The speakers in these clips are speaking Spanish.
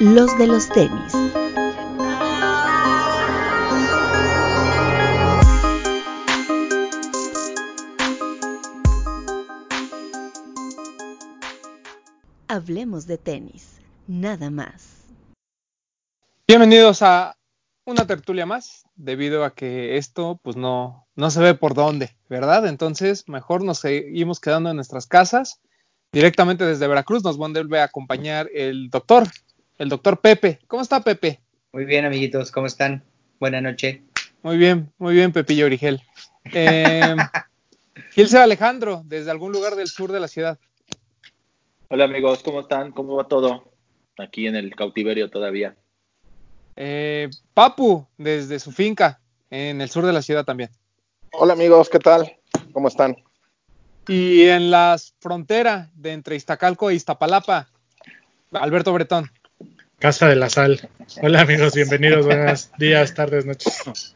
los de los tenis. Hablemos de tenis, nada más. Bienvenidos a una tertulia más, debido a que esto pues no, no se ve por dónde, ¿verdad? Entonces mejor nos seguimos quedando en nuestras casas. Directamente desde Veracruz nos vuelve a acompañar el doctor, el doctor Pepe. ¿Cómo está Pepe? Muy bien, amiguitos, ¿cómo están? Buenas noches. Muy bien, muy bien, Pepillo Origel. Eh, Gilce Alejandro, desde algún lugar del sur de la ciudad. Hola amigos, ¿cómo están? ¿Cómo va todo? Aquí en el cautiverio todavía. Eh, Papu, desde su finca, en el sur de la ciudad también. Hola amigos, ¿qué tal? ¿Cómo están? Y en la frontera de entre Iztacalco e Iztapalapa, Alberto Bretón. Casa de la Sal. Hola amigos, bienvenidos, buenos días, tardes, noches.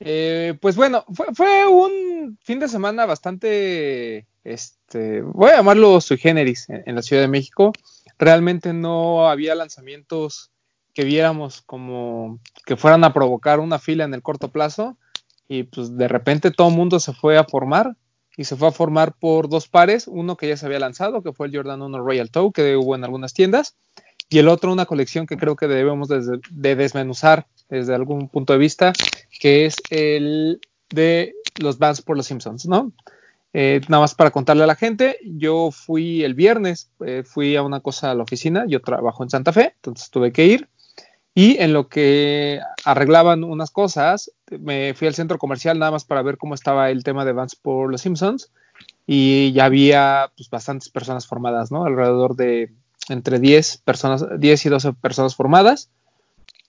Eh, pues bueno, fue, un fin de semana bastante, este, voy a llamarlo sui generis en, la Ciudad de México. Realmente no había lanzamientos que viéramos como que fueran a provocar una fila en el corto plazo y pues de repente todo el mundo se fue a formar y se fue a formar por dos pares, uno que ya se había lanzado, que fue el Jordan 1 Royal Toe, que hubo en algunas tiendas, y el otro una colección que creo que debemos de, desmenuzar desde algún punto de vista, que es el de los bands por los Simpsons, ¿no? Eh, nada más para contarle a la gente, yo fui el viernes, eh, fui a una cosa a la oficina, yo trabajo en Santa Fe, entonces tuve que ir, y en lo que arreglaban unas cosas, me fui al centro comercial nada más para ver cómo estaba el tema de Vans por los Simpsons, y ya había pues, bastantes personas formadas, ¿no? Alrededor de entre 10 personas, 10 y 12 personas formadas.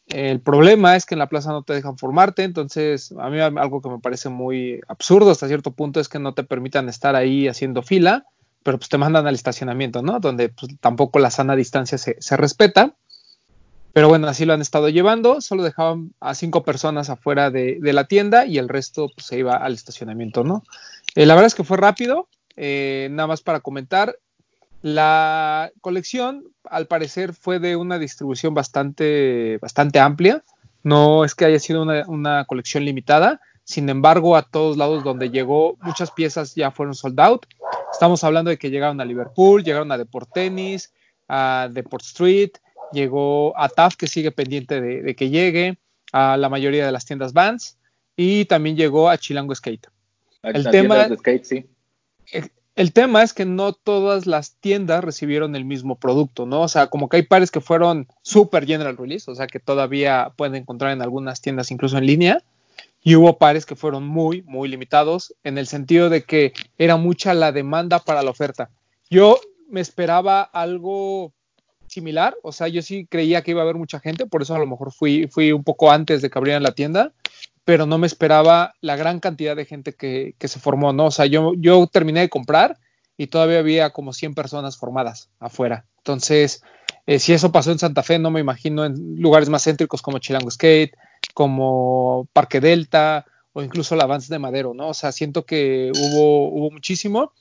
El problema es que en la plaza no te dejan formarte, entonces a mí algo que me parece muy absurdo hasta cierto punto es que no te permitan estar ahí haciendo fila, pero pues te mandan al estacionamiento, ¿no? Donde pues, tampoco la sana distancia se, respeta. Pero bueno, así lo han estado llevando, solo dejaban a cinco personas afuera de, la tienda y el resto pues, se iba al estacionamiento, ¿no? Eh, la verdad es que fue rápido, eh, nada más para comentar, la colección, al parecer, fue de una distribución bastante, bastante amplia. No es que haya sido una, colección limitada. Sin embargo, a todos lados donde llegó, muchas piezas ya fueron sold out. Estamos hablando de que llegaron a Liverpool, llegaron a Deport Tennis, a Deport Street, llegó a TAF, que sigue pendiente de, que llegue, a la mayoría de las tiendas Vans, y también llegó a Chilango Skate. El tema, de skate, sí. El tema es que no todas las tiendas recibieron el mismo producto, ¿no? O sea, como que hay pares que fueron super general release, o sea, que todavía pueden encontrar en algunas tiendas, incluso en línea, y hubo pares que fueron muy, muy limitados, en el sentido de que era mucha la demanda para la oferta. Yo me esperaba algo similar, o sea, yo sí creía que iba a haber mucha gente, por eso a lo mejor fui, fui un poco antes de que abrieran la tienda, pero no me esperaba la gran cantidad de gente que, se formó, ¿no? O sea, yo, yo terminé de comprar y todavía había como 100 personas formadas afuera. Entonces, eh, si eso pasó en Santa Fe, no me imagino en lugares más céntricos como Chilango Skate, como Parque Delta o incluso la Vans de Madero, ¿no? O sea, siento que hubo, hubo muchísimo.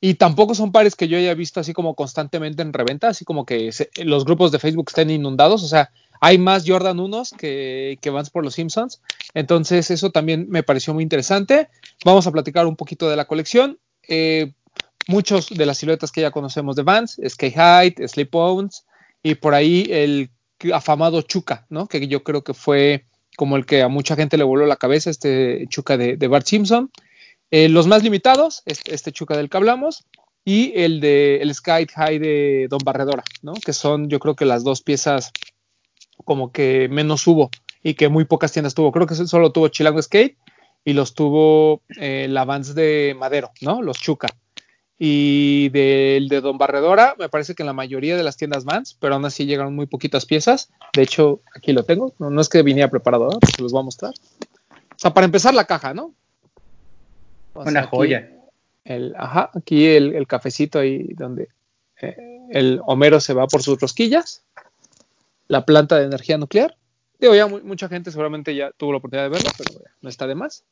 Y tampoco son pares que yo haya visto así como constantemente en reventa, así como que los grupos de Facebook estén inundados. O sea, hay más Jordan 1 que, que Vans por los Simpsons. Entonces, eso también me pareció muy interesante. Vamos a platicar un poquito de la colección. Eh, muchos de las siluetas que ya conocemos de Vans, Skate Height, Sleep Bones, y por ahí el afamado Chuca, ¿no? Que yo creo que fue como el que a mucha gente le voló la cabeza, este Chuca de, Bart Simpson. Eh, los más limitados, este, este, Chuca del que hablamos, y el de el Sky High de Don Barredora, ¿no? Que son, yo creo que las dos piezas como que menos hubo y que muy pocas tiendas tuvo. Creo que solo tuvo Chilango Skate y los tuvo eh, la Vans de Madero, ¿no? Los Chuca. Y del de Don Barredora, me parece que en la mayoría de las tiendas Vans, pero aún así llegaron muy poquitas piezas. De hecho, aquí lo tengo. No, es que viniera preparado, ¿no? se los voy a mostrar. O sea, para empezar la caja, ¿no? Una joya. El, ajá, aquí el, cafecito ahí donde eh, el Homero se va por sus rosquillas la planta de energía nuclear. Digo, ya mucha gente seguramente ya tuvo la oportunidad de verlo, pero no está de más.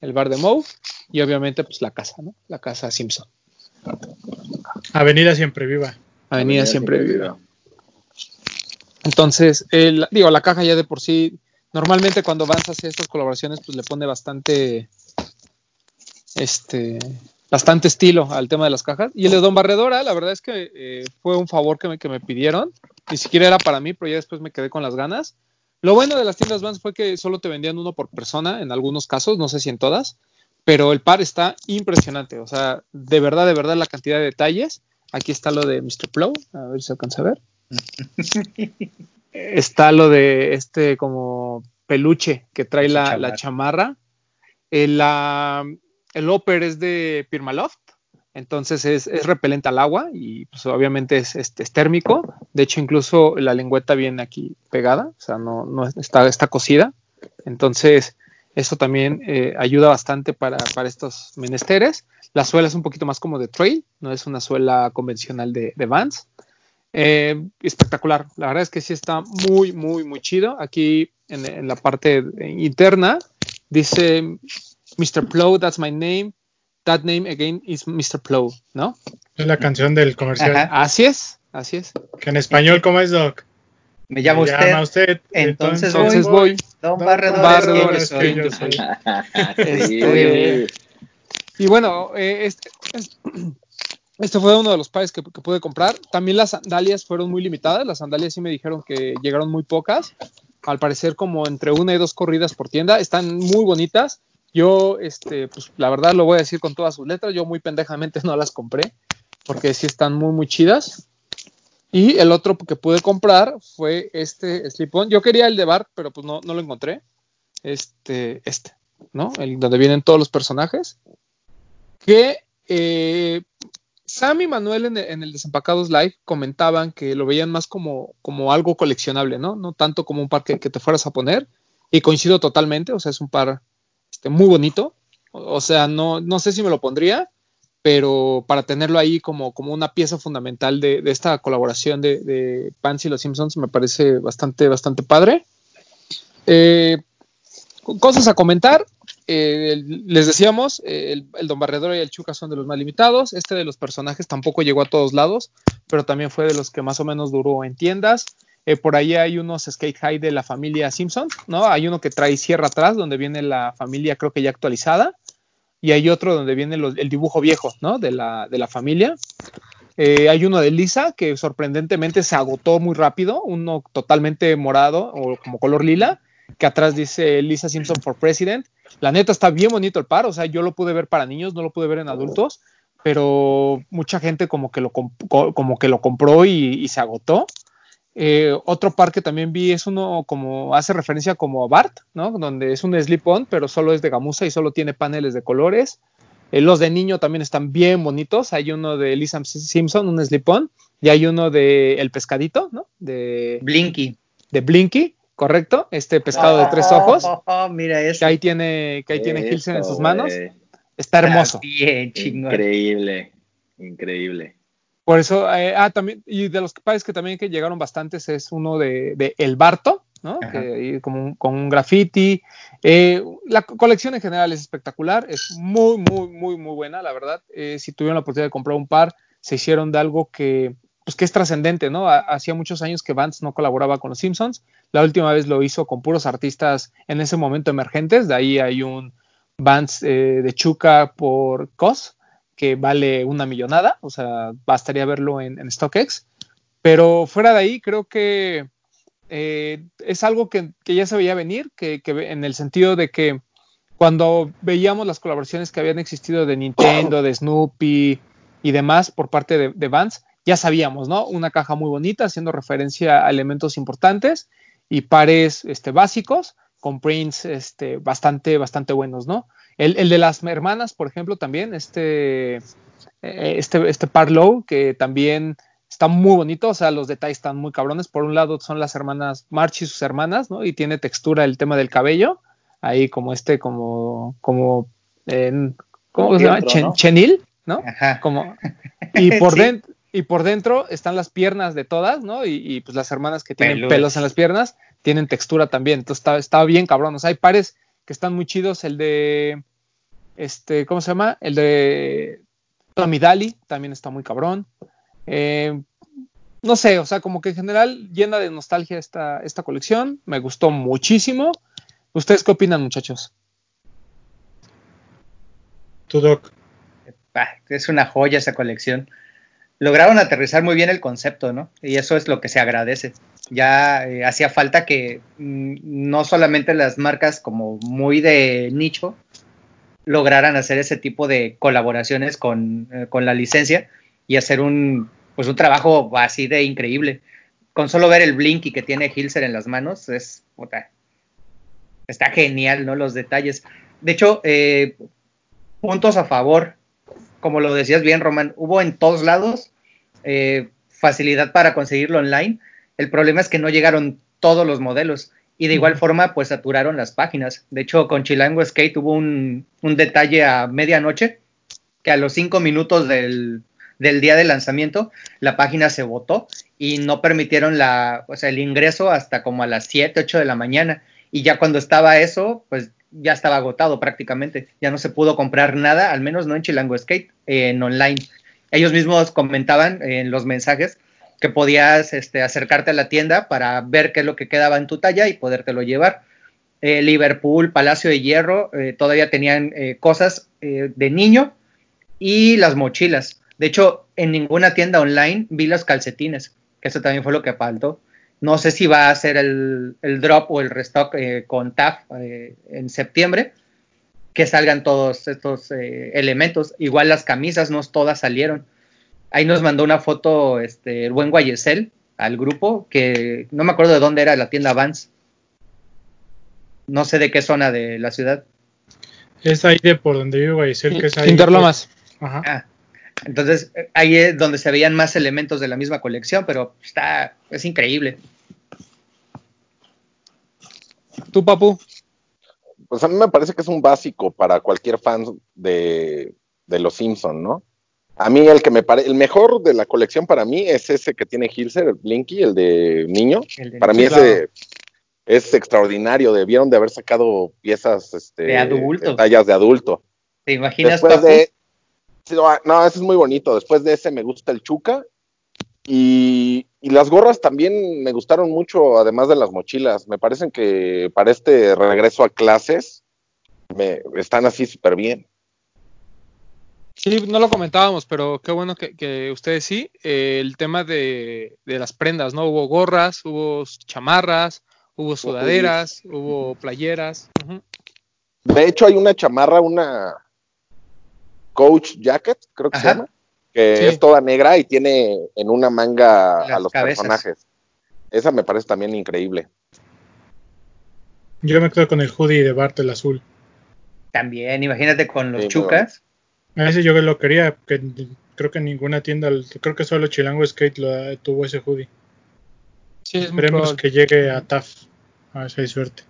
El bar de Moe y obviamente pues la casa, ¿no? La casa Simpson. Avenida Siempre Viva. Avenida, Siempre, Viva. Entonces, el, digo, la caja ya de por sí, normalmente cuando Vans hace estas colaboraciones, pues le pone bastante, este, bastante estilo al tema de las cajas. Y el de Don Barredora, la verdad es que eh, fue un favor que me, que me pidieron. Ni siquiera era para mí, pero ya después me quedé con las ganas. Lo bueno de las tiendas Vans fue que solo te vendían uno por persona en algunos casos, no sé si en todas, pero el par está impresionante. O sea, de verdad, de verdad, la cantidad de detalles. Aquí está lo de Mr. Plow, a ver si alcanza a ver. está lo de este como peluche que trae la, chamarra. la chamarra. El, la- el upper es de Pirmaloft, entonces es, repelente al agua y pues obviamente es, térmico. De hecho, incluso la lengüeta viene aquí pegada, o sea, no, no es- está, cosida. Entonces, eso también eh, ayuda bastante para, para estos menesteres. La suela es un poquito más como de trail, no es una suela convencional de, de Vans. Eh, espectacular, la verdad es que sí está muy, muy, muy chido. Aquí en, en la parte interna dice Mr. Plow, that's my name. That name again is Mr. Plow, ¿no? Es la canción del comercial. Ajá. Así es, así es. Que en español, ¿cómo es, Doc? Me llama Me usted, llama usted. entonces Entonces voy. Don Don Barredor, Barredor es que yo soy. Este, Y bueno, eh, este, es- este fue uno de los pares que, que pude comprar. También las sandalias fueron muy limitadas. Las sandalias sí me dijeron que llegaron muy pocas. Al parecer como entre una y dos corridas por tienda. Están muy bonitas. Yo, este, pues la verdad lo voy a decir con todas sus letras. Yo muy pendejamente no las compré porque sí están muy, muy chidas. Y el otro que pude comprar fue este slip-on. Yo quería el de Bart, pero pues no, no lo encontré. Este, este, ¿no? El donde vienen todos los personajes que eh, Sam y Manuel en el, en el Desempacados Live comentaban que lo veían más como, como algo coleccionable, ¿no? No tanto como un par que, que te fueras a poner. Y coincido totalmente, o sea, es un par muy bonito. O, sea, no, no sé si me lo pondría, pero para tenerlo ahí como, como una pieza fundamental de, esta colaboración de, de Pants y los Simpsons me parece bastante, bastante padre. Eh, cosas a comentar. Eh, les decíamos, eh, el, el Don Barredor y el Chuca son de los más limitados. Este de los personajes tampoco llegó a todos lados, pero también fue de los que más o menos duró en tiendas. Eh, por ahí hay unos Skate High de la familia Simpson, ¿no? Hay uno que trae sierra atrás, donde viene la familia, creo que ya actualizada, y hay otro donde viene el dibujo viejo, ¿no? De la, de la familia. Eh, hay uno de Lisa que sorprendentemente se agotó muy rápido, uno totalmente morado o como color lila, que atrás dice Lisa Simpson for President. La neta está bien bonito el par, o sea, yo lo pude ver para niños, no lo pude ver en adultos, pero mucha gente como que lo, como que lo compró y se agotó. Eh, otro par que también vi es uno como hace referencia como a Bart, ¿no? Donde es un slip-on, pero solo es de gamuza y solo tiene paneles de colores. Eh, los de niño también están bien bonitos. Hay uno de Lisa Simpson, un slip-on, y hay uno de El Pescadito, ¿no? De, Blinky. de Blinky, correcto. Este pescado de tres ojos, Oh, oh, mira que eso. ahí tiene, que ahí tiene Hilsen en sus manos. Está hermoso. Bien, chingón. Increíble, increíble. Por eso, eh, ah, también, y de los pares que también que llegaron bastantes es uno de, de El Barto, ¿no? Que, como un- con un graffiti. Eh, la co- colección en general es espectacular, es muy, muy, muy, muy buena, la verdad. Eh, si tuvieron la oportunidad de comprar un par, se hicieron de algo que, pues, que es trascendente, ¿no? Ha- Hacía muchos años que Vance no colaboraba con los Simpsons. La última vez lo hizo con puros artistas en ese momento emergentes. De ahí hay un Vance eh, de Chuca por COS, que vale una millonada, o sea, bastaría verlo en, StockX. Pero fuera de ahí, creo que eh, es algo que, ya se veía venir, que en el sentido de que cuando veíamos las colaboraciones que habían existido de Nintendo, de Snoopy y demás por parte de, de Vans, ya sabíamos, ¿no? Una caja muy bonita haciendo referencia a elementos importantes y pares este, básicos con prints este, bastante, bastante buenos, ¿no? El, el de las hermanas, por ejemplo, también, este, eh, este, este par low, que también está muy bonito, o sea, los detalles están muy cabrones. Por un lado son las hermanas March y sus hermanas, ¿no? Y tiene textura el tema del cabello, ahí como este, como, como, en, ¿cómo Como se llama? fieltro, Chen- ¿no? chenil, ¿no? Ajá. Como, y por Sí. dentro. Y por dentro están las piernas de todas, ¿no? Y, y, pues las hermanas que tienen Peludas. pelos en las piernas tienen textura también. Entonces está, está bien cabrón. O sea, hay pares que están muy chidos. El de, este, ¿cómo se llama? El de Tommy Daly también está muy cabrón. Eh, no sé, o sea, como que en general llena de nostalgia esta, esta colección. Me gustó muchísimo. ¿Ustedes qué opinan, muchachos? Tu doc. Es una joya esa colección. Lograron aterrizar muy bien el concepto, ¿no? Y eso es lo que se agradece. Ya eh, hacía falta que mm, no solamente las marcas como muy de nicho lograran hacer ese tipo de colaboraciones con, eh, con la licencia y hacer un, pues un trabajo así de increíble. Con solo ver el blinky que tiene Hilser en las manos, es puta, está genial, ¿no? Los detalles. De hecho, eh, puntos a favor, como lo decías bien, Román, hubo en todos lados facilidad para conseguirlo online. El problema es que no llegaron todos los modelos y de igual forma, pues saturaron las páginas. De hecho, con Chilango Skate hubo un, un detalle a medianoche que a los cinco minutos del, del día de lanzamiento, la página se votó y no permitieron la, o sea, el ingreso hasta como a las 7, 8 de la mañana. Y ya cuando estaba eso, pues ya estaba agotado prácticamente. Ya no se pudo comprar nada, al menos no en Chilango Skate, en online. Ellos mismos comentaban en los mensajes que podías este, acercarte a la tienda para ver qué es lo que quedaba en tu talla y podértelo llevar. Eh, Liverpool, Palacio de Hierro, eh, todavía tenían eh, cosas eh, de niño y las mochilas. De hecho, en ninguna tienda online vi los calcetines, que eso también fue lo que faltó. No sé si va a ser el, drop o el restock con TAF en septiembre, que salgan todos estos elementos. Igual las camisas no todas salieron. Ahí nos mandó una foto este, el buen Guayesel al grupo, que no me acuerdo de dónde era la tienda Vans. No sé de qué zona de la ciudad. Es ahí de por donde vive Guayacel, que es ahí. Interlomas. Ajá. Ah, entonces ahí es donde se veían más elementos de la misma colección, pero está, es increíble. ¿Tú, Papu? Pues a mí me parece que es un básico para cualquier fan de, de los Simpson, ¿no? A mí el que me parece, el mejor de la colección para mí es ese que tiene Hilser, el Blinky, el de niño. El de Para mí ese es extraordinario. Debieron de haber sacado piezas este, De adulto. de tallas de adulto. ¿Te imaginas, Después Papu? de. No, no, ese es muy bonito. Después de ese me gusta el Chuca. Y, y las gorras también me gustaron mucho, además de las mochilas. Me parecen que para este regreso a clases me, están así súper bien. Sí, no lo comentábamos, pero qué bueno que, que ustedes sí. Eh, el tema de, de las prendas, ¿no? Hubo gorras, hubo chamarras, hubo sudaderas, hubo playeras. De hecho, hay una chamarra, una coach jacket, creo que se llama, que Sí. es toda negra y tiene en una manga a los cabezas. personajes. Esa me parece también increíble. Yo me quedo con el hoodie de Bart, el azul. También, imagínate con los Sí, chucas. A ese yo lo quería, que creo que ninguna tienda, creo que solo Chilango Skate lo, tuvo ese hoodie. Sí, es Esperemos que llegue a TAF. A ver si hay suerte.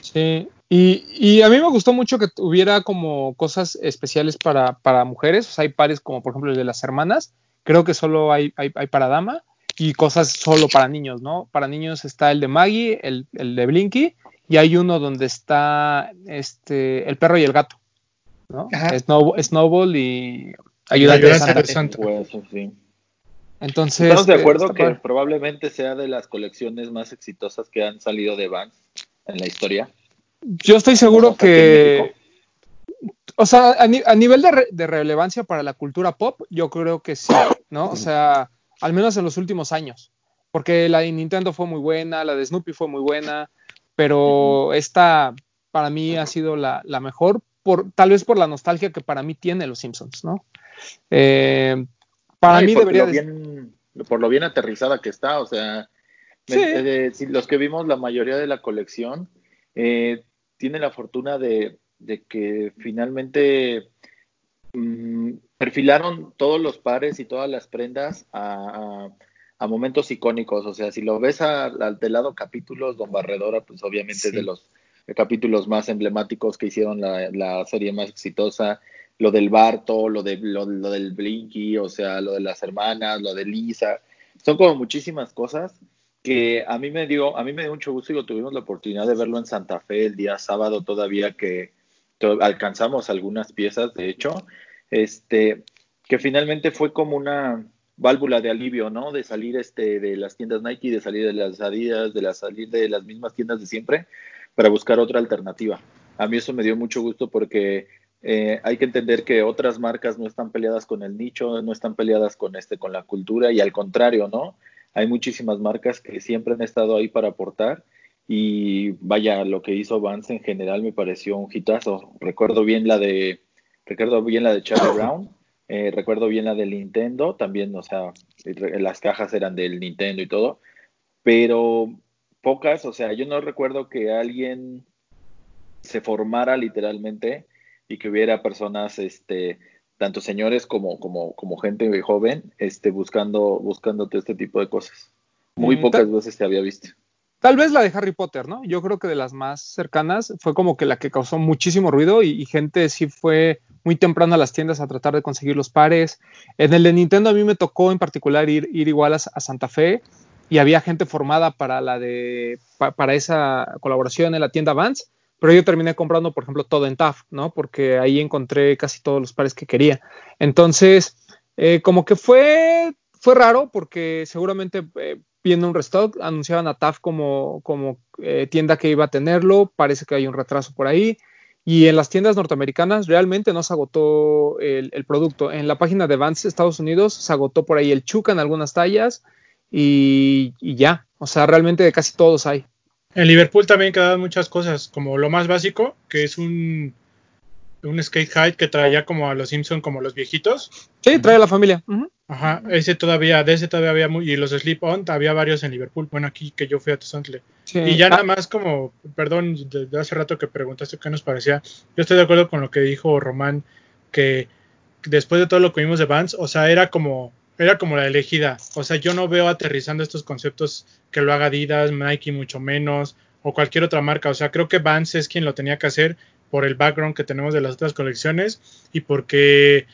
Sí, y, y a mí me gustó mucho que hubiera como cosas especiales para, para mujeres, o sea, hay pares como por ejemplo el de las hermanas, creo que solo hay, hay, hay para dama, y cosas solo para niños, ¿no? Para niños está el de Maggie, el, el de Blinky, y hay uno donde está este el perro y el gato, ¿no? Ajá. Snow- Snowball y ayudante de Santa. de Santa. Pues, sí. Entonces, Estamos de eh, acuerdo que padre. probablemente sea de las colecciones más exitosas que han salido de Vans en la historia. Yo estoy seguro que, o sea, a, ni- a nivel de, re- de relevancia para la cultura pop, yo creo que sí, ¿no? O sea, al menos en los últimos años. Porque la de Nintendo fue muy buena, la de Snoopy fue muy buena, pero esta para mí ha sido la, la mejor, por, tal vez por la nostalgia que para mí tiene los Simpsons, ¿no? Eh, para mí debería lo de... bien- por lo bien aterrizada que está, o sea, Sí. eh, los que vimos la mayoría de la colección eh, tiene la fortuna de, de que finalmente mm, perfilaron todos los pares y todas las prendas a, a- a momentos icónicos, o sea, si lo ves a- al del lado capítulos, Don Barredora, pues obviamente es de los capítulos más emblemáticos que hicieron la, la serie más exitosa, lo del Barto, lo, de, lo, lo del Blinky, o sea, lo de las hermanas, lo de Lisa, son como muchísimas cosas que a mí me dio, a mí me dio mucho gusto y lo tuvimos la oportunidad de verlo en Santa Fe el día sábado todavía que alcanzamos algunas piezas, de hecho, este, que finalmente fue como una, válvula de alivio, ¿no? De salir este de las tiendas Nike, de salir de las Adidas, de la salir de las mismas tiendas de siempre para buscar otra alternativa. A mí eso me dio mucho gusto porque eh, hay que entender que otras marcas no están peleadas con el nicho, no están peleadas con este, con la cultura y al contrario, ¿no? Hay muchísimas marcas que siempre han estado ahí para aportar y vaya, lo que hizo Vance en general me pareció un hitazo. Recuerdo bien la de, recuerdo bien la de Charlie Brown, eh, recuerdo bien la del Nintendo, también, o sea, las cajas eran del Nintendo y todo, pero pocas, o sea, yo no recuerdo que alguien se formara literalmente y que hubiera personas, este, tanto señores como, como, como gente joven, este, buscando, buscando todo este tipo de cosas. Muy Mm, pocas veces te había visto. Tal vez la de Harry Potter, ¿no? Yo creo que de las más cercanas fue como que la que causó muchísimo ruido y, y gente sí fue muy temprano a las tiendas a tratar de conseguir los pares. En el de Nintendo a mí me tocó en particular ir, ir igual a, a Santa Fe y había gente formada para la de pa- para esa colaboración en la tienda Vans, pero yo terminé comprando, por ejemplo, todo en TAF, ¿no? Porque ahí encontré casi todos los pares que quería. Entonces, eh, como que fue fue raro porque seguramente eh, viendo un restock anunciaban a TAF como, como eh, tienda que iba a tenerlo, parece que hay un retraso por ahí. Y en las tiendas norteamericanas realmente no se agotó el, el producto. En la página de Vans Estados Unidos se agotó por ahí el Chuca en algunas tallas y, y ya. O sea, realmente de casi todos hay. En Liverpool también quedaban muchas cosas, como lo más básico, que es un, un skate height que traía como a los Simpson como los viejitos. Sí, trae a la familia. Ujú. Ajá, ese todavía, de ese todavía había muy, y los slip on, había varios en Liverpool. Bueno, aquí que yo fui a Tezontle. Sí. Y ya Ah, nada más como, perdón, de, de hace rato que preguntaste qué nos parecía, yo estoy de acuerdo con lo que dijo Román, que después de todo lo que vimos de Vans, o sea, era como, era como la elegida. O sea, yo no veo aterrizando estos conceptos que lo haga Adidas, Nike mucho menos, o cualquier otra marca. O sea, creo que Vans es quien lo tenía que hacer por el background que tenemos de las otras colecciones y porque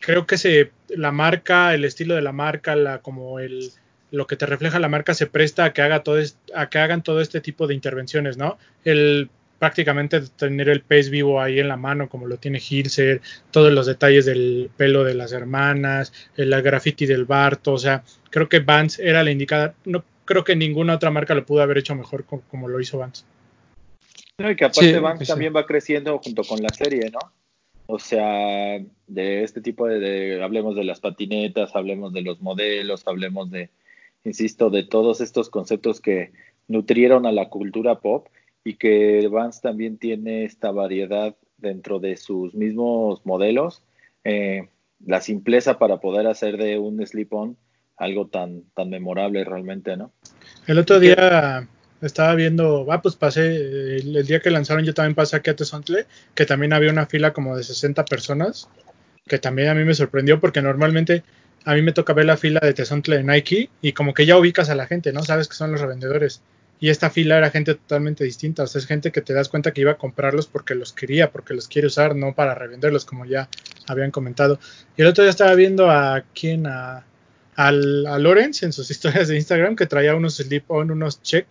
creo que se, la marca, el estilo de la marca, la, como el, lo que te refleja la marca se presta a que haga todo a que hagan todo este tipo de intervenciones, ¿no? El prácticamente tener el pez vivo ahí en la mano como lo tiene Hilser, todos los detalles del pelo de las hermanas, el graffiti del Barto, o sea, creo que Vans era la indicada, no creo que ninguna otra marca lo pudo haber hecho mejor co- como, lo hizo Vans. No, y que aparte Sí, Vans sí, sí. también va creciendo junto con la serie, ¿no? O sea, de este tipo de, de- hablemos de las patinetas, hablemos de los modelos, hablemos de, insisto, de todos estos conceptos que nutrieron a la cultura pop y que Vans también tiene esta variedad dentro de sus mismos modelos, eh, la simpleza para poder hacer de un slip-on algo tan, tan memorable realmente, ¿no? El otro día estaba viendo, ah, pues pasé, el, el día que lanzaron yo también pasé aquí a Tezontle, que también había una fila como de 60 personas, que también a mí me sorprendió porque normalmente a mí me toca ver la fila de Tezontle de Nike y como que ya ubicas a la gente, ¿no? Sabes que son los revendedores. Y esta fila era gente totalmente distinta, o sea, es gente que te das cuenta que iba a comprarlos porque los quería, porque los quiere usar, no para revenderlos, como ya habían comentado. Y el otro día estaba viendo a quién, a, al, a Lorenz en sus historias de Instagram que traía unos slip-on, unos check.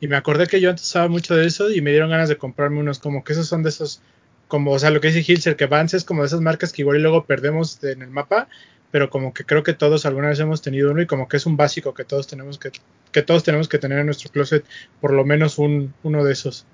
Y me acordé que yo antes usaba mucho de eso y me dieron ganas de comprarme unos como que esos son de esos, como, o sea, lo que dice Hilser, que Vans es como de esas marcas que igual y luego perdemos en el mapa, pero como que creo que todos alguna vez hemos tenido uno y como que es un básico que todos tenemos que, que todos tenemos que tener en nuestro closet por lo menos un, uno de esos.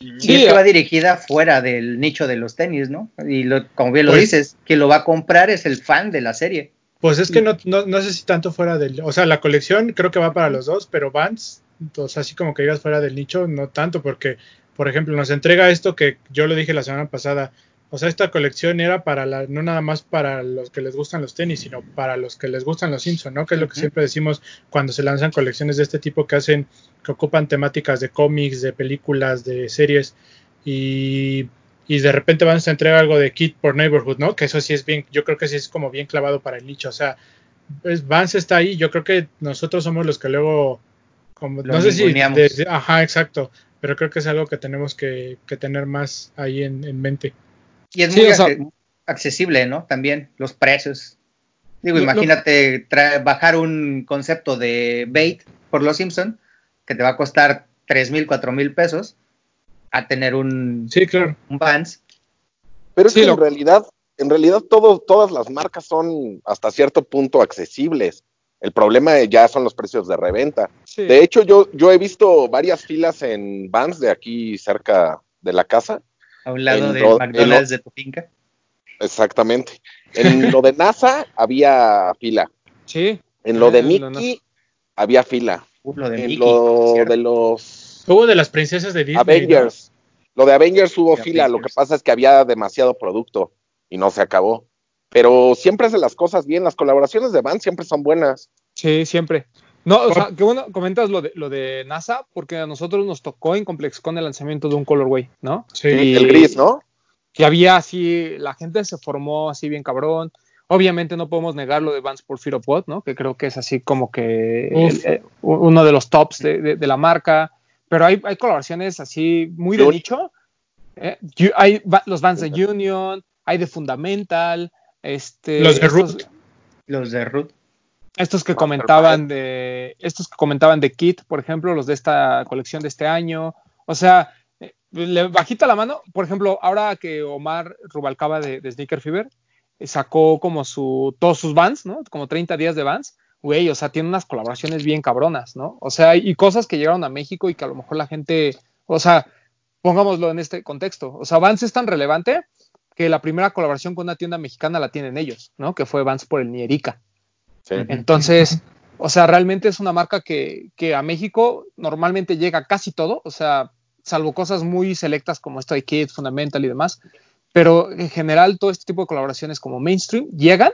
Y Sí, es que va dirigida fuera del nicho de los tenis, ¿no? Y lo, como bien lo Pues- dices, quien lo va a comprar es el fan de la serie. Pues es que no, no, no sé si tanto fuera del, o sea, la colección creo que va para los dos, pero Vans, o sea, así como que digas fuera del nicho, no tanto, porque, por ejemplo, nos entrega esto que yo lo dije la semana pasada, o sea, esta colección era para la, no nada más para los que les gustan los tenis, sino para los que les gustan los Simpson, ¿no? Que es lo que siempre decimos cuando se lanzan colecciones de este tipo que hacen, que ocupan temáticas de cómics, de películas, de series, y, y de repente van a entregar algo de Kid por Neighborhood, ¿no? Que eso sí es bien, yo creo que sí es como bien clavado para el nicho, o sea, pues Vance está ahí, yo creo que nosotros somos los que luego, como, Lo no sé si, ajá, exacto, pero creo que es algo que tenemos que, que tener más ahí en, en mente. Y es Sí, muy o sea- acce- accesible, ¿no? También los precios. Digo, Lo- imagínate tra- bajar un concepto de bait por los Simpson que te va a costar tres mil, cuatro mil pesos a tener un, Sí, claro. un Vans. Pero es Sí, que lo- en realidad en realidad todo, todas las marcas son hasta cierto punto accesibles. El problema ya son los precios de reventa. Sí. De hecho, yo, yo he visto varias filas en Vans de aquí cerca de la casa. A un lado En del lo- McDonald's de tu finca. Exactamente. En lo de NASA había fila. Sí. En lo de Eh, lo Mickey había fila. Uh, lo de En Mickey. lo ¿cierto? de los Hubo de las princesas de Disney. Avengers. Lo de Avengers hubo De fila. Lo que pasa es que había demasiado producto y no se acabó. Pero siempre hace las cosas bien. Las colaboraciones de Vans siempre son buenas. Sí, siempre. No, o sea, qué bueno comentas lo de, lo de NASA, porque a nosotros nos tocó en ComplexCon el lanzamiento de un colorway, ¿no? Sí. Y- El gris, ¿no? Que había así, la gente se formó así bien cabrón. Obviamente no podemos negar lo de Vans por Fear of God, ¿no? Que creo que es así como que el- eh, uno de los tops de, de- de la marca. Pero hay, hay colaboraciones así muy de nicho. ¿eh? Hay los Vans de Union, hay de Fundamental, este, Los de estos- Root. Los de Ruth. Estos que comentaban de estos que comentaban de Kit, por ejemplo, los de esta colección de este año. O sea, eh, le bajita la mano, por ejemplo, ahora que Omar Rubalcaba de, de Sneaker Fever eh, sacó como su todos sus bands, ¿no? Como 30 días de bands. Güey, o sea, tiene unas colaboraciones bien cabronas, ¿no? O sea, y cosas que llegaron a México y que a lo mejor la gente, o sea, pongámoslo en este contexto. O sea, Vans es tan relevante que la primera colaboración con una tienda mexicana la tienen ellos, ¿no? Que fue Vans por el Nierica. Sí. Entonces, o sea, realmente es una marca que, que a México normalmente llega casi todo, o sea, salvo cosas muy selectas como Stray Kids, Fundamental y demás, pero en general todo este tipo de colaboraciones como mainstream llegan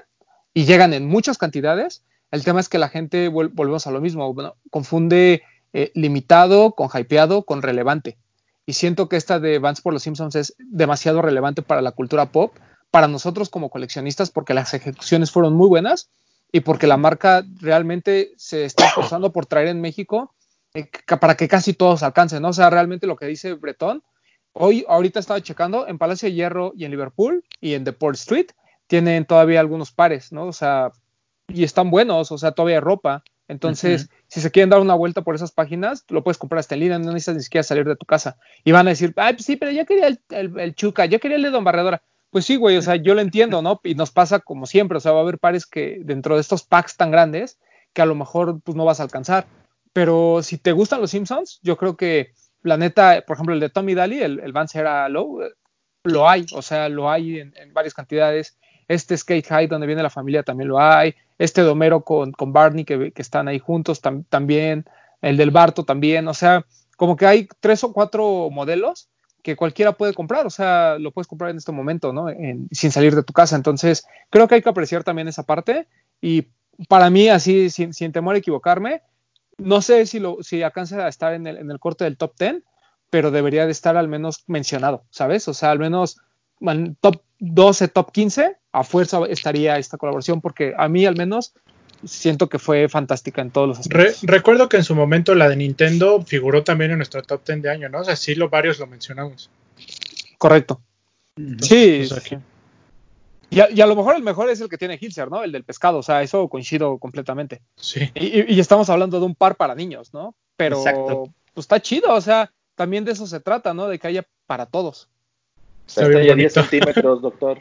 y llegan en muchas cantidades. El tema es que la gente, volvemos a lo mismo, bueno, confunde eh, limitado con hypeado con relevante. Y siento que esta de Vans por los Simpsons es demasiado relevante para la cultura pop, para nosotros como coleccionistas, porque las ejecuciones fueron muy buenas y porque la marca realmente se está esforzando por traer en México eh, para que casi todos alcancen, ¿no? O sea, realmente lo que dice Bretón, hoy, ahorita estaba checando, en Palacio de Hierro y en Liverpool y en Deport Street tienen todavía algunos pares, ¿no? O sea, y están buenos, o sea, todavía hay ropa. Entonces, si se quieren dar una vuelta por esas páginas, lo puedes comprar hasta en línea, no necesitas ni siquiera salir de tu casa. Y van a decir, ay, pues sí, pero yo quería el, el, el Chuca, yo quería el de Don Barredora. Pues sí, güey, o sea, yo lo entiendo, ¿no? Y nos pasa como siempre, o sea, va a haber pares que dentro de estos packs tan grandes que a lo mejor pues no vas a alcanzar. Pero si te gustan los Simpsons, yo creo que la neta, por ejemplo, el de Tommy Daly, el, el Vance Era Low, eh, lo hay, o sea, lo hay en, varias cantidades. Este Skate High, donde viene la familia, también lo hay. Este de Homero con, con Barney, que, que están ahí juntos tam- también. El del Barto también. O sea, como que hay tres o cuatro modelos que cualquiera puede comprar. O sea, lo puedes comprar en este momento, ¿no? Sin salir de tu casa. Entonces, creo que hay que apreciar también esa parte. Y para mí, así, sin, temor a equivocarme, no sé si, lo, si alcanza a estar en el, en el corte del top 10, pero debería de estar al menos mencionado, ¿sabes? O sea, al menos top 12, top 15, a fuerza estaría esta colaboración, porque a mí al menos siento que fue fantástica en todos los Re- aspectos. recuerdo que en su momento la de Nintendo figuró también en nuestro top 10 de año, ¿no? O sea, sí, lo, varios lo mencionamos. Correcto. Sí. pues, aquí. Y a, y a lo mejor el mejor es el que tiene Hilser, ¿no? El del pescado, o sea, eso coincido completamente. Sí. Y, estamos hablando de un par para niños, ¿no? Pero Exacto. pues está chido, o sea, también de eso se trata, ¿no? De que haya para todos. Está Está bien a 10 bonito. centímetros, doctor.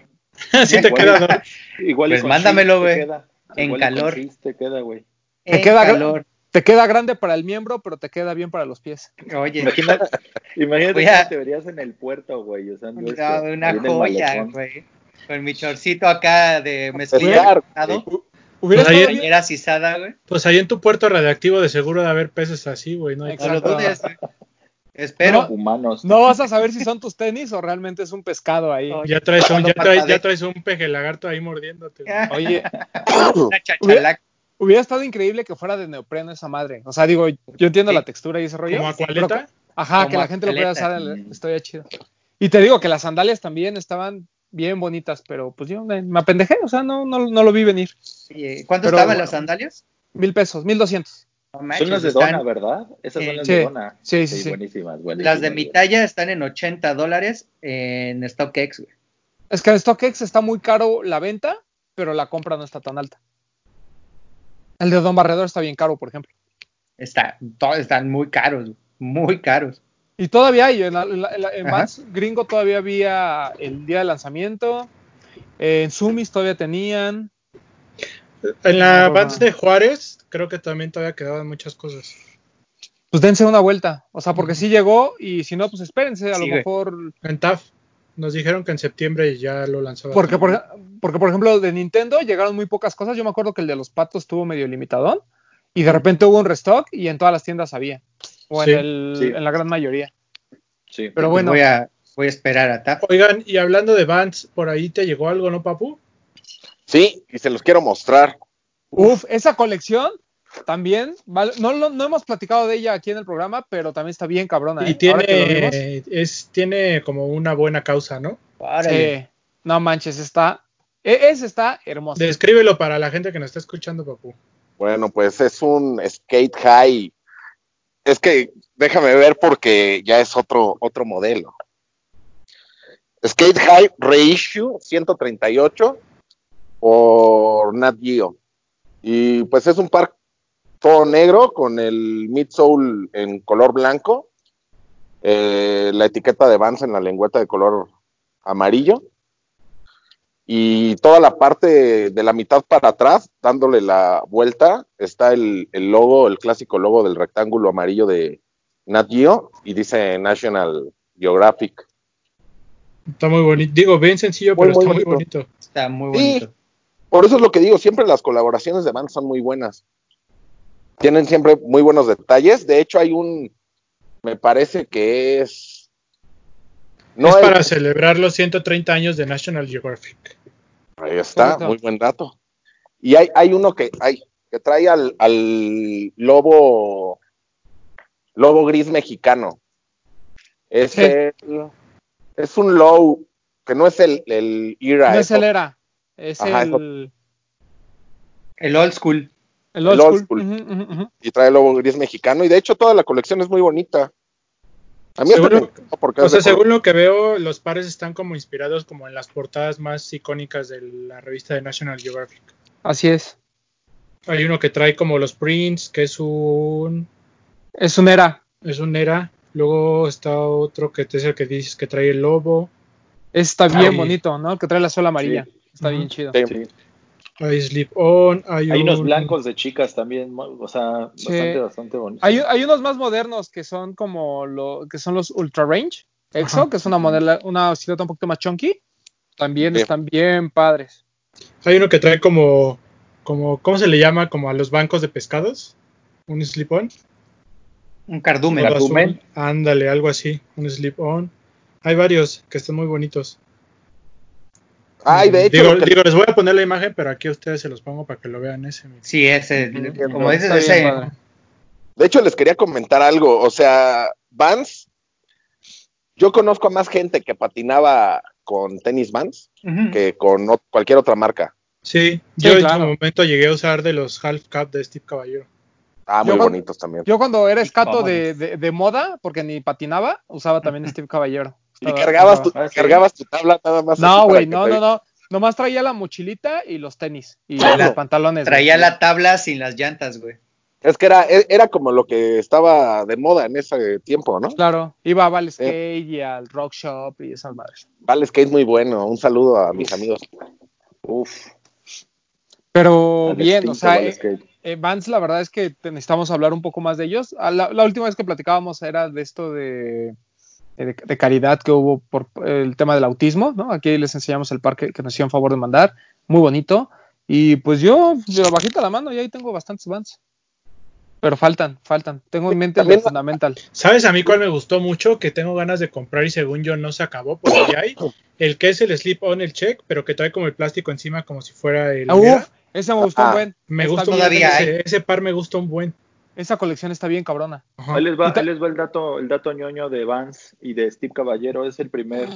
Así te Igual- queda, ¿no? Igual Pues mándamelo, queda. En Igual calor. te queda, güey. Te En queda calor. Te queda grande para el miembro, pero te queda bien para los pies. Oye, Imagínate, a- cómo te verías en el puerto, güey, usando esto. una, joya, güey. Con mi chorcito acá de mezclilla Pescar, cortado, Hubiera Pues ahí- era güey. Pues ahí en tu puerto radiactivo de seguro de haber peces así, güey, ¿no? No lo dudes. Espero. No. Humanos. No vas a saber si son tus tenis o realmente es un pescado ahí. Oye, Ya traes, un, ya, traes, ya traes un peje lagarto ahí mordiéndote. Oye, hubiera estado increíble que fuera de neopreno esa madre. O sea, digo, yo entiendo Sí. la textura y ese rollo. Como acualeta. Ajá, Como que la gente lo pueda usar, Mm. estoy chido. Y te digo que las sandalias también estaban bien bonitas, pero pues yo me, me apendejé, o sea, no, no, no lo vi venir. ¿Cuánto Pero estaban bueno. las sandalias? Mil pesos, mil doscientos. No Son las de están- Dona, ¿verdad? Esas son las Sí. de Dona. Sí, sí, sí. Buenísimas, buenísimas. Las de mi talla están en 80 dólares en StockX, güey. Es que en StockX está muy caro la venta, pero la compra no está tan alta. El de Don Barredor está bien caro, por ejemplo. Está, to- están muy caros, muy caros. Y todavía hay, en, la- en en gringo todavía había el día de lanzamiento. Eh, en Sumis todavía tenían. En la No, Vans de Juárez, creo que también todavía quedaban muchas cosas. Pues dense una vuelta. O sea, porque sí llegó y si no, pues espérense. A Sí, lo mejor. En TAF nos dijeron que en septiembre ya lo lanzaban. Porque por, porque, por ejemplo, de Nintendo llegaron muy pocas cosas. Yo me acuerdo que el de los patos estuvo medio limitadón. Y de repente hubo un restock y en todas las tiendas había. O en, Sí, el- sí. en la gran mayoría. Sí. Pero Pues bueno. voy a, voy a esperar a TAP. Oigan, y hablando de Vans, por ahí te llegó algo, ¿no, Papu? Sí, y se los quiero mostrar. Uf, esa colección también, vale, no, lo- no hemos platicado de ella aquí en el programa, pero también está bien cabrona. ¿eh? Y vimos, tiene, es, tiene como una buena causa, ¿no? Sí, no manches, está, e- ese está hermoso. Descríbelo para la gente que nos está escuchando, Papu. Bueno, pues es un skate high. Es que déjame ver porque ya es otro, otro modelo. Skate High Reissue 138 por Nat Geo. Y pues es un par todo negro con el midsole en color blanco. eh, la etiqueta de Vans en la lengüeta de color amarillo. Y toda la parte de la mitad para atrás, dándole la vuelta, está el, el logo, el clásico logo del rectángulo amarillo de Nat Geo y dice National Geographic. Está muy bonito. Digo, bien sencillo, Muy, pero muy está muy bonito. bonito. Está muy Sí. Por eso es lo que digo, siempre las colaboraciones de Vans son muy buenas. Tienen siempre muy buenos detalles. De hecho, hay un, me parece que es... es para celebrar los 130 años de National Geographic. Ahí está, muy buen dato. Y hay, hay uno que hay que trae al, al lobo lobo gris mexicano. Es, Sí. el- es un low que no es el, el era. no es el era, es Ajá, el, El old school. el old el old school. y trae el lobo gris mexicano. Y de hecho toda la colección es muy bonita. A mí encantó porque O sea, color. según lo que veo, los pares están como inspirados como en las portadas más icónicas de la revista de National Geographic. Así es, Hay uno que trae como los prints, que es un es un era, es un era. Luego está otro que es el que dices que trae el lobo. está bien Ay. bonito, ¿no? El que trae la suela amarilla, Sí. Está bien chido. Sí. Hay slip on. Hay, Hay unos un- blancos de chicas también, o sea, Sí. bastante, bastante bonitos. Hay, hay unos más modernos que son como lo que son los Ultra Range EXO, Ajá. que es una modela, una silueta un poquito más chunky. También Sí. están bien padres. Hay uno que trae como como ¿cómo se le llama? Como a los bancos de pescados. Un slip on. Un. Cardumen. Ándale, algo así. Un slip on. Hay varios que están muy bonitos. Ay, de hecho, digo, lo que- digo, les voy a poner la imagen, pero aquí a ustedes se los pongo para que lo vean ese. Sí, ese, como dices, bien ese. De hecho, les quería comentar algo. O sea, Vans, yo conozco a más gente que patinaba con tenis Vans que con cualquier otra marca. Sí, yo en claro. su momento llegué a usar de los half cap de Steve Caballero. Ah, Yo muy cuando- bonitos también. Yo cuando era escato de- de moda, porque ni patinaba, usaba también Steve Caballero. Y cargabas tu, Ah, cargabas tu tabla nada más. No, güey, no, te- no, no. Nomás traía la mochilita y los tenis. Y La- los pantalones. traía güey. la tabla sin las llantas, güey. Es que era, e- era como lo que estaba de moda en ese tiempo, ¿no? Claro, iba a Val Skate y al Rock Shop y esas madres. Vale, skate muy bueno. Un saludo a mis amigos. Uf. Pero bien, o sea, eh, eh, Vans, la verdad es que necesitamos hablar un poco más de ellos. La, la última vez que platicábamos era de esto de, de, de caridad que hubo por el tema del autismo, ¿no? Aquí les enseñamos el parque que nos hicieron favor de mandar, muy bonito. Y pues yo, yo bajita la mano, y ahí tengo bastantes Vans. Pero faltan, faltan. Tengo en mente el fundamental. ¿Sabes a mí cuál me gustó mucho? Que tengo ganas de comprar y según yo no se acabó, porque ya hay el que es el slip on el check, pero que trae como el plástico encima como si fuera el... Ah, uf, ese me gustó Ah, un buen. me Está bien, todavía ese, ese par me gusta un buen. Esa colección está bien cabrona. Ahí les va, Y ta- ahí les va el dato, el dato ñoño de Vance y de Steve Caballero. Es el primer,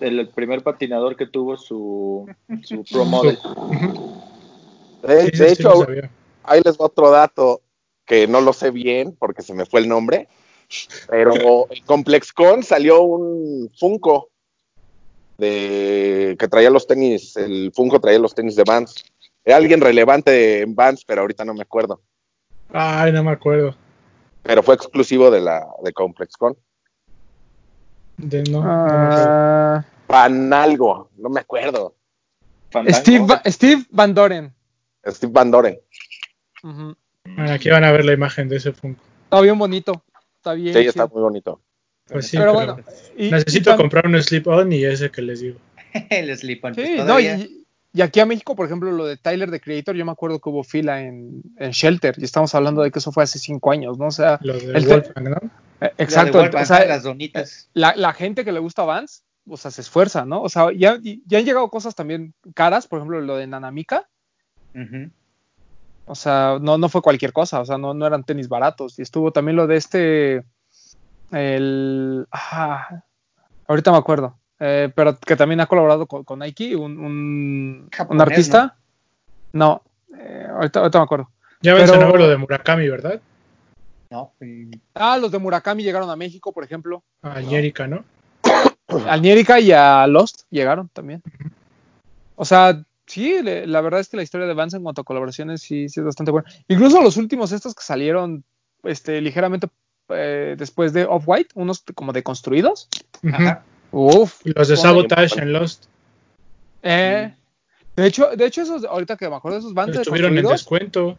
el primer patinador que tuvo su, su Pro Model. De, hecho, ahí les va otro dato que no lo sé bien porque se me fue el nombre. Pero en ComplexCon salió un Funko de que traía los tenis, el Funko traía los tenis de Vans. Era alguien relevante en Vans, pero ahorita no me acuerdo. Ay, no me acuerdo. Pero fue exclusivo de la de ComplexCon. De, no, no me acuerdo. Ah, no me acuerdo. Fandango. Steve, Steve Van Doren. Steve Van Doren. Aquí van a ver la imagen de ese Funko. Está bien bonito. Está bien. Sí, está chido. muy bonito. Pues sí, pero pero, bueno. y- necesito y comprar un slip-on y ese que les digo. el slip-on. pues, Sí, no, todavía. y, y aquí a México, por ejemplo, lo de Tyler the Creator, yo me acuerdo que hubo fila en, en Shelter y estamos hablando de que eso fue hace cinco años, ¿no? O sea, Lo de El Wolfgang, ¿no? eh, La de exacto. Wolfgang, o sea, las donitas. la, la gente que le gusta Vans, o sea, se esfuerza, ¿no? O sea, ya, ya han llegado cosas también caras, por ejemplo, lo de Nanamika, o sea, no, no fue cualquier cosa, o sea, no, no eran tenis baratos. Y estuvo también lo de este, el, ah, ahorita me acuerdo, eh, pero que también ha colaborado con, con Nike, un, un, un artista. No, eh, ahorita, ahorita me acuerdo. Ya Pero- mencionaba lo de Murakami, ¿verdad? No, y- Ah, los de Murakami llegaron a México, por ejemplo. A Jerica, ¿no? Al Nierica y a Lost llegaron también. O sea, sí, le- la verdad es que la historia de Vance en cuanto a colaboraciones sí, sí es bastante buena. Incluso los últimos estos que salieron este, ligeramente eh, después de Off-White, unos como deconstruidos. Ujú. Ajá. Uf. Los de Sabotage en Lost Eh, de hecho, de hecho esos, ahorita que me acuerdo, esos Vans estuvieron en descuento.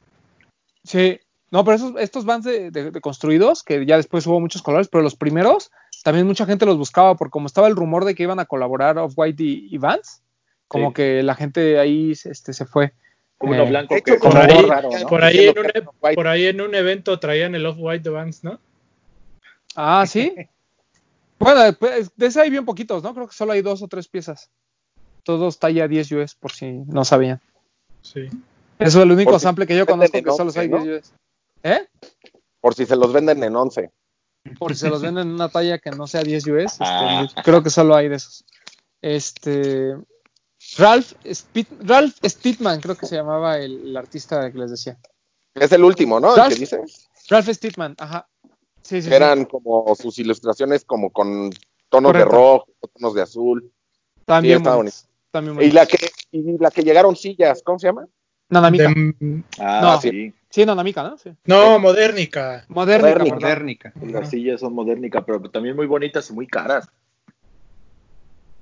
Sí, no, pero esos, estos Vans de, de- de construidos, que ya después hubo muchos colores, pero los primeros, también mucha gente los buscaba, porque como estaba el rumor de que iban a colaborar Off-White y, y Vans, como Sí. que la gente ahí este, se fue. Uno Eh, blanco de que por como ahí- raro, ¿no? Por ahí, en un, por ahí en un evento traían el Off-White de Vans, ¿no? Ah, sí. bueno, pues, de ese hay bien poquitos, ¿no? Creo que solo hay dos o tres piezas. Todos talla 10 US, por si no sabían. Sí. Eso es el único si sample que yo conozco que solo hay ¿no? 10 US. ¿Eh? Por si se los venden en 11. por si se los venden en una talla que no sea 10 US, este, Ah. creo que solo hay de esos. Este Ralph, Spit- Ralph Steedman, creo que se llamaba el, el artista que les decía. Es el último, ¿no? El Ralph- que dices. Ralph Steedman, ajá. Sí, sí, sí. Eran como sus ilustraciones como con tonos Correcto. de rojo, tonos de azul. También Y la que y la que llegaron sillas, ¿cómo se llama? Nanamika. De- Ah, No. sí. Sí, Nanamika, ¿no? Sí. no, Modernica. Modernica, Modernica. Modernica. Las sillas son modernicas, pero también muy bonitas y muy caras.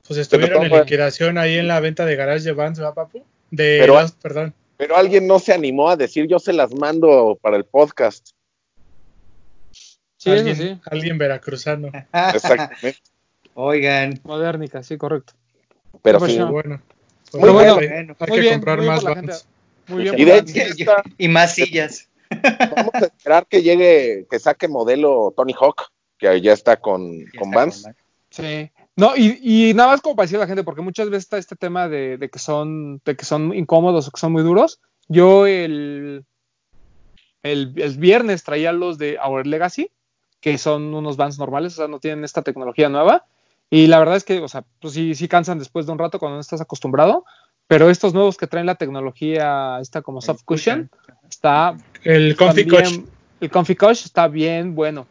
Pues estuvieron en liquidación ahí en la venta de garage de Vans, ¿va, papu? De Pero- perdón. Pero alguien no se animó a decir yo se las mando para el podcast. Sí, alguien, sí. alguien veracruzano. Exactamente. Oigan, Modernica, sí, correcto. Pero sí. no. Bueno, pues Muy bueno. hay, Bueno. hay Muy que bien, comprar muy bien más Vans. Muy bien. Y de por- hecho, esta- y más sillas. vamos a esperar que llegue, que saque modelo Tony Hawk, que ya está con, Ya con está Vans. con- Sí. No, y, y nada más como para decir a la gente, porque muchas veces está este tema de, de que son, de que son incómodos o que son muy duros. Yo el, el, el viernes traía los de Our Legacy, que son unos Vans normales, o sea, no tienen esta tecnología nueva. Y la verdad es que, o sea, pues sí, sí cansan después de un rato cuando no estás acostumbrado. Pero estos nuevos que traen la tecnología, esta como soft cushion, está El Comfy Coach. bien- El Comfy Coach está bien bueno.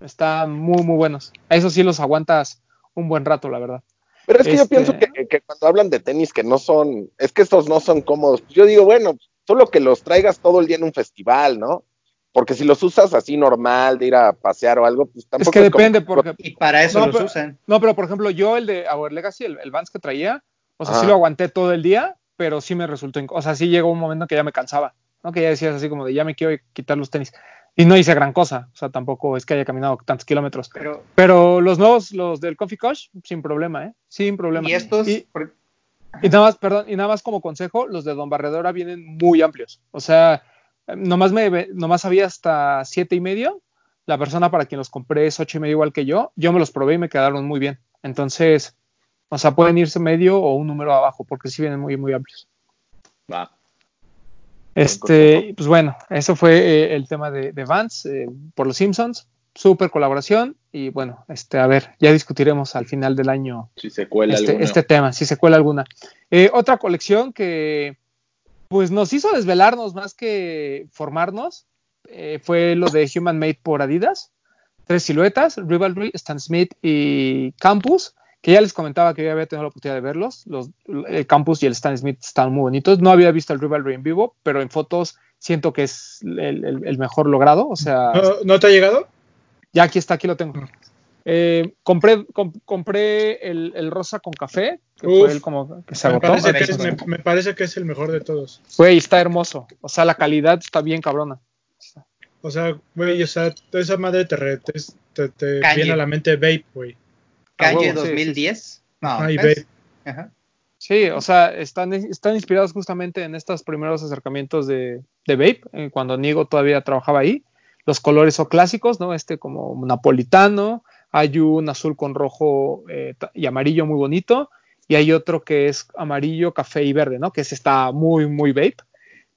Está muy, muy buenos. A eso sí los aguantas un buen rato, la verdad. Pero es que yo Este- pienso que, que cuando hablan de tenis que no son, es que estos no son cómodos. pues Yo digo, bueno, solo que los traigas todo el día en un festival, ¿no? Porque si los usas así normal, de ir a pasear o algo, pues tampoco Es que como- depende, porque. Y para eso No, los pero- usan. No, pero por ejemplo, yo el de Our Legacy, el, el Vans que traía, o sea, Ajá. sí lo aguanté todo el día, pero sí me resultó. O sea, sí llegó un momento en que ya me cansaba, ¿no? Que ya decías así como de ya me quiero quitar los tenis. Y no hice gran cosa, o sea, tampoco es que haya caminado tantos kilómetros. Pero, Pero los nuevos, los del Coffee Coach, sin problema, ¿eh? Sin problema. y estos, Y- por- Y nada más, perdón, y nada más como consejo, los de Don Barredora vienen muy amplios. O sea, nomás me nomás había hasta siete y medio. La persona para quien los compré es ocho y medio igual que yo. Yo me los probé y me quedaron muy bien. Entonces, o sea, pueden irse medio o un número abajo, porque sí vienen muy, muy amplios. Va. Este, pues bueno, eso fue eh, el tema de, de Vance eh, por los Simpsons. Súper colaboración. Y bueno, este, a ver, ya discutiremos al final del año Si se cuela este, este tema, si se cuela alguna. Eh, otra colección que pues nos hizo desvelarnos más que formarnos eh, fue lo de Human Made por Adidas. Tres siluetas, Rivalry, Stan Smith y Campus, que ya les comentaba que yo había tenido la oportunidad de verlos. Los, el Campus y el Stan Smith están muy bonitos. No había visto el Rivalry en vivo, pero en fotos siento que es el, el- el mejor logrado. O sea, ¿No, no te ha llegado? ya aquí está, aquí lo tengo. Eh, compré com- compré el, el rosa con café, que Uf. fue el como que se Me agotó. parece, que es, me- me parece que es el mejor de todos. Güey, está hermoso. O sea, la calidad está bien cabrona. O sea, güey, o sea, toda esa madre te, re- te, te, viene a la mente vape, güey. Calle huevo, sí, 2010. No, vape. ajá. Sí, o sea, están, están inspirados justamente en estos primeros acercamientos de, de Vape, eh, cuando Nigo todavía trabajaba ahí. Los colores son clásicos, ¿no? Este como napolitano, hay un azul con rojo eh, y amarillo muy bonito, y hay otro que es amarillo, café y verde, ¿no? Que ese está muy, muy Vape.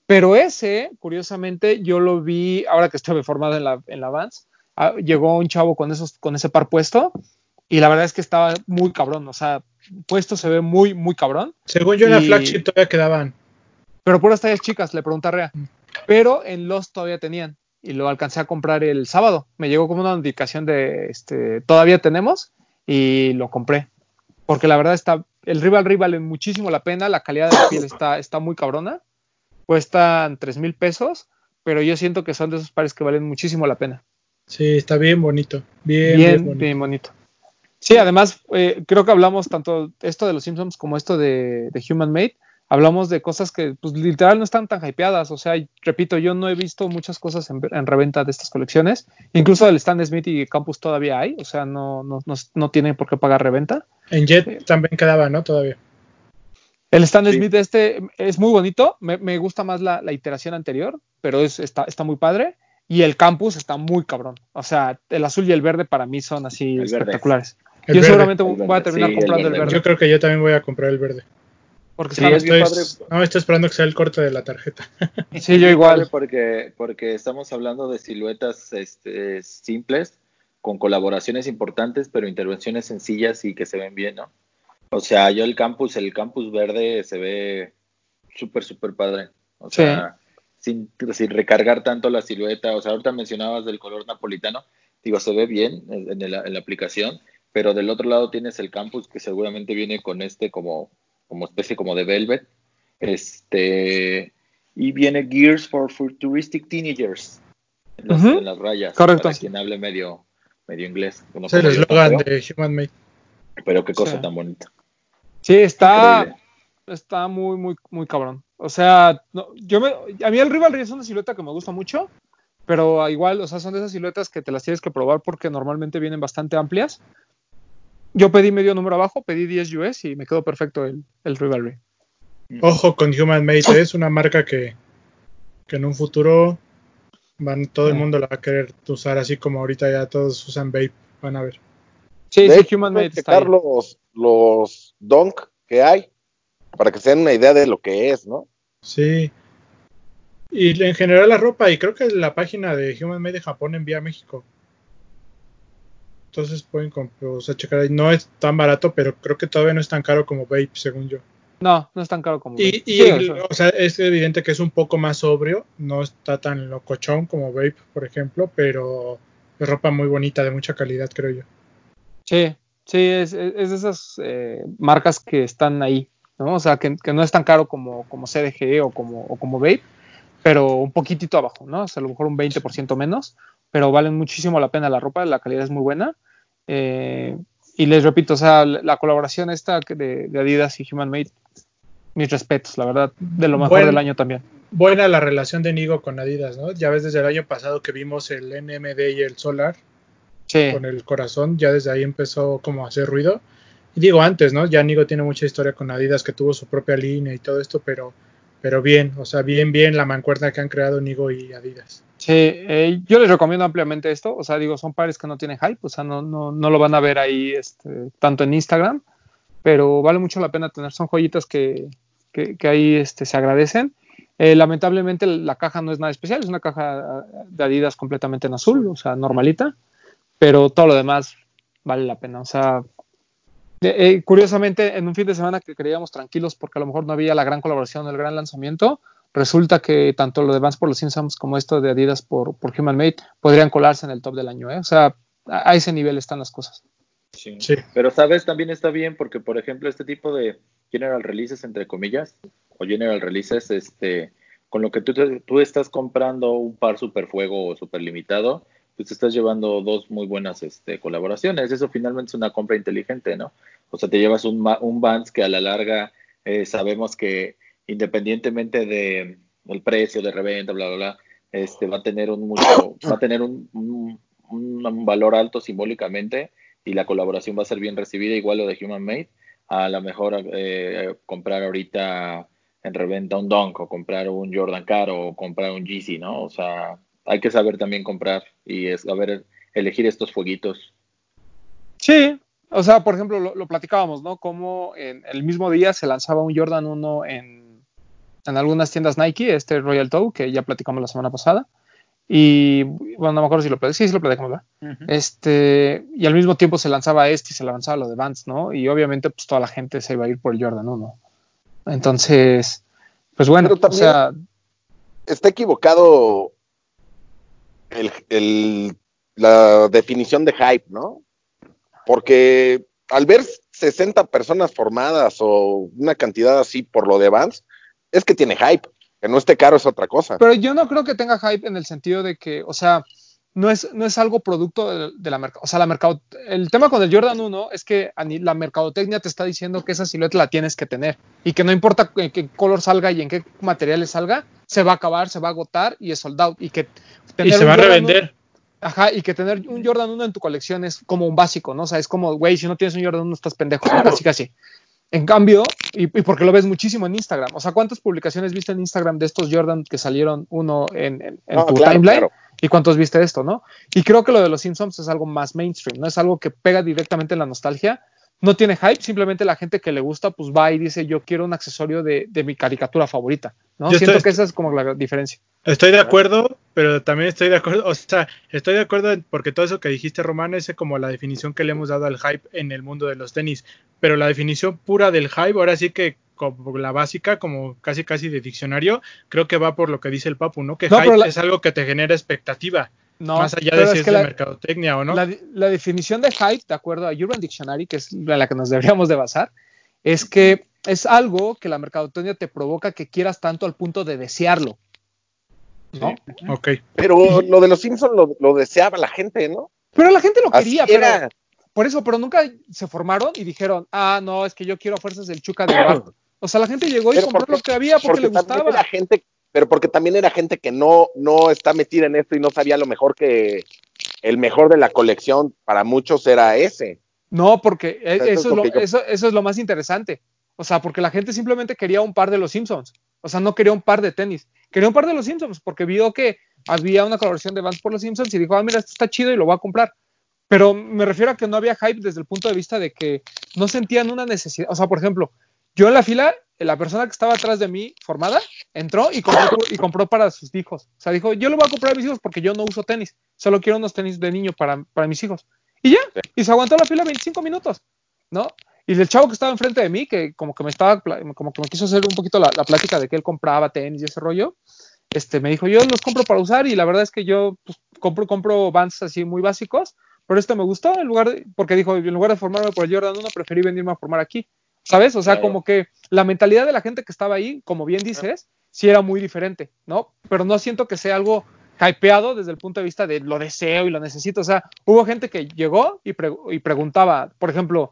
Pero ese, curiosamente, yo lo vi, ahora que estuve formado en la, en la Vans, ah, llegó un chavo con, esos, con ese par puesto, y la verdad es que estaba muy cabrón, o sea, puesto se ve muy, muy cabrón. Según yo en la flagship todavía quedaban. Pero puras tallas chicas, le pregunté a Rea. Mm. Pero en los todavía tenían. Y lo alcancé a comprar el sábado. Me llegó como una notificación de este todavía tenemos. Y lo compré. Porque la verdad está. El rival rival vale muchísimo la pena. La calidad de la piel está, está muy cabrona. Cuestan 3 mil pesos. Pero yo siento que son de esos pares que valen muchísimo la pena. Sí, está bien bonito. Bien, bien, Bien, bonito. bien bonito. Sí, además, eh, creo que hablamos tanto esto de los Simpsons como esto de, de Human Made. Hablamos de cosas que, pues, literal no están tan hypeadas. O sea, repito, yo no he visto muchas cosas en, en reventa de estas colecciones. Incluso del Stan Smith y Campus todavía hay. O sea, no, no, no, no tienen por qué pagar reventa. En Jet también quedaba, ¿no? Todavía. El Stan Sí. Smith este es muy bonito. Me, me gusta más la, la iteración anterior, pero es, está, está muy padre. Y el Campus está muy cabrón. O sea, el azul y el verde para mí son así El verde. espectaculares. El yo verde. seguramente El voy a terminar sí, el comprando el verde. verde. Yo creo que yo también voy a comprar el verde. Porque Sí, Estoy- padre. no, estoy esperando que sea el corte de la tarjeta. Sí, yo igual. Porque, porque estamos hablando de siluetas este, simples, con colaboraciones importantes, pero intervenciones sencillas y que se ven bien, ¿no? O sea, yo el campus, el campus verde se ve súper, súper padre. O Sí. sea, sin, sin recargar tanto la silueta. O sea, ahorita mencionabas del color napolitano. Digo, se ve bien en, en la, en la aplicación, pero del otro lado tienes el campus que seguramente viene con este como, como especie como de velvet. Este, y viene Gears for Futuristic Teenagers en las, en las rayas. Correcto. Para quien hable medio, medio inglés. no Es el eslogan pero- de Human Made. Pero qué cosa Sí. tan bonita. Sí, está, Increíble. está muy, muy, muy cabrón. O sea, no, yo me, a mí el Rivalry es una silueta que me gusta mucho, pero igual, o sea, son de esas siluetas que te las tienes que probar porque normalmente vienen bastante amplias. Yo pedí medio número abajo, pedí 10 US y me quedó perfecto el, el Rivalry. Ojo con Human Made, ¿eh? es una marca que, que en un futuro van, todo el Ah. mundo la va a querer usar, así como ahorita ya todos usan vape, van a ver. Sí, De sí, Human Made está ahí. checar los, los donk que hay para que se den una idea de lo que es, ¿no? Sí. Y en general la ropa, y creo que la página de Human Made de Japón envía a México. Entonces pueden comp- o sea, checar ahí. No es tan barato, pero creo que todavía no es tan caro como vape, según yo. No, no es tan caro como. Y, y Sí, el- o sea, es evidente que es un poco más sobrio, no está tan locochón como Vape, por ejemplo, pero es ropa muy bonita, de mucha calidad, creo yo. Sí, sí, es, es- es de esas eh, marcas que están ahí, ¿no? O sea, que, que no es tan caro como, como CDG o como, o como Vape, pero un poquitito abajo, ¿no? O sea, a lo mejor un 20% menos, pero valen muchísimo la pena la ropa, la calidad es muy buena. Eh, y les repito, o sea, la, la colaboración esta de, de Adidas y Human Made, mis respetos, la verdad, de lo mejor Buen- del año también. Buena la relación de Nigo con Adidas, ¿no? Ya ves desde el año pasado que vimos el NMD y el Solar Sí, con el corazón, ya desde ahí empezó como a hacer ruido. Y digo antes, ¿no? Ya Nigo tiene mucha historia con Adidas, que tuvo su propia línea y todo esto, pero, pero bien, o sea, bien, bien la mancuerna que han creado Nigo y Adidas. Sí, eh, yo les recomiendo ampliamente esto. O sea, digo, son pares que no tienen hype, o sea, no, no, no lo van a ver ahí este, tanto en Instagram, pero vale mucho la pena tener. Son joyitas que, que, que ahí este, se agradecen. Eh, lamentablemente la caja no es nada especial, es una caja de Adidas completamente en azul, o sea, normalita, pero todo lo demás vale la pena. O sea, eh, eh, curiosamente, en un fin de semana que creíamos tranquilos porque a lo mejor no había la gran colaboración, el gran lanzamiento, resulta que tanto lo de Vans por los Simpsons como esto de Adidas por, por Human Made podrían colarse en el top del año. ¿eh? O sea, a, a ese nivel están las cosas. Sí. Sí. Pero, ¿sabes? También está bien porque, por ejemplo, este tipo de general releases, entre comillas, o general releases, este, con lo que tú, te- tú estás comprando un par super fuego o super limitado, pues estás llevando dos muy buenas este, colaboraciones. Eso finalmente es una compra inteligente, ¿no? O sea, te llevas un, un Vans que a la larga eh, sabemos que independientemente de el precio de reventa, bla, bla, bla, este, va a tener un mucho, va a tener un, un, valor alto simbólicamente y la colaboración va a ser bien recibida, igual lo de Human Made, a lo mejor eh, comprar ahorita en reventa un Dunk o comprar un Jordan Caro o comprar un Yeezy, ¿no? O sea, hay que saber también comprar y es, saber elegir estos fueguitos. Sí, o sea, por ejemplo, lo, lo, platicábamos, ¿no? Como en el mismo día se lanzaba un Jordan 1 en, en algunas tiendas Nike, este Royal Toe, que ya platicamos la semana pasada. Y bueno, no me acuerdo si lo platicamos, sí, sí lo platicamos, ¿verdad? Uh -huh. Este, y al mismo tiempo se lanzaba este y se lanzaba lo de Vans, ¿no? Y obviamente, pues toda la gente se iba a ir por el Jordan 1. Entonces, pues bueno, o sea. Está equivocado el, el, la definición de hype, ¿no? Porque al ver 60 personas formadas o una cantidad así por lo de Vans, es que tiene hype. Que no esté caro es otra cosa. Pero yo no creo que tenga hype en el sentido de que, o sea, no es, no es algo producto de, de la mercado. O sea, la mercado. El tema con el Jordan 1 es que la mercadotecnia te está diciendo que esa silueta la tienes que tener y que no importa en qué color salga y en qué materiales salga, se va a acabar, se va a agotar y es sold out. Y que y se va a revender. 1, ajá, y que tener un Jordan 1 en tu colección es como un básico, ¿no? O sea, es como, güey, si no tienes un Jordan 1 estás pendejo, casi casi. En cambio, y, y, porque lo ves muchísimo en Instagram, o sea, ¿cuántas publicaciones viste en Instagram de estos Jordan que salieron uno en, en, en no, tu claro, timeline? Claro. ¿Y cuántos viste esto, no? Y creo que lo de los Simpsons es algo más mainstream, no es algo que pega directamente en la nostalgia. No tiene hype, simplemente la gente que le gusta, pues va y dice, yo quiero un accesorio de, de mi caricatura favorita, ¿no? Yo Siento estoy, que esa es como la diferencia. Estoy de acuerdo, pero también estoy de acuerdo, o sea, estoy de acuerdo porque todo eso que dijiste, Román, es como la definición que le hemos dado al hype en el mundo de los tenis, pero la definición pura del hype, ahora sí que como la básica, como casi casi de diccionario, creo que va por lo que dice el Papu, ¿no? Que no, hype la... es algo que te genera expectativa. No, más allá de si es, es de la, mercadotecnia o no. La, la, definición de hype, de acuerdo a Urban Dictionary, que es la que nos deberíamos de basar, es que es algo que la mercadotecnia te provoca que quieras tanto al punto de desearlo. ¿no? Sí. Ok. Pero lo de los Simpsons lo, lo, deseaba la gente, ¿no? Pero la gente lo quería, Así pero, era. por eso, pero nunca se formaron y dijeron, ah, no, es que yo quiero a fuerzas del Chuca de bar. O sea, la gente llegó y pero compró porque, lo que había porque, porque le gustaba. Era gente, pero porque también era gente que no, no está metida en esto y no sabía lo mejor que el mejor de la colección para muchos era ese. No, porque o sea, eso, eso, es lo, yo... eso, eso es lo más interesante. O sea, porque la gente simplemente quería un par de los Simpsons. O sea, no quería un par de tenis. Quería un par de los Simpsons porque vio que había una colaboración de Vans por los Simpsons y dijo, ah, mira, esto está chido y lo voy a comprar. Pero me refiero a que no había hype desde el punto de vista de que no sentían una necesidad. O sea, por ejemplo, yo en la fila, la persona que estaba atrás de mí, formada, entró y compró, y compró para sus hijos. O sea, dijo, yo lo voy a comprar a mis hijos porque yo no uso tenis. Solo quiero unos tenis de niño para, para mis hijos. Y ya, y se aguantó la fila 25 minutos, ¿no? Y el chavo que estaba enfrente de mí, que como que me estaba, como que me quiso hacer un poquito la, la plática de que él compraba tenis y ese rollo, este, me dijo, yo los compro para usar y la verdad es que yo pues, compro, compro Vans así muy básicos, pero esto me gustó, en lugar de, porque dijo, en lugar de formarme por el Jordan 1, preferí venirme a formar aquí, ¿sabes? O sea, claro. como que la mentalidad de la gente que estaba ahí, como bien dices, sí era muy diferente, ¿no? Pero no siento que sea algo hypeado desde el punto de vista de lo deseo y lo necesito, o sea, hubo gente que llegó y, pre y preguntaba, por ejemplo,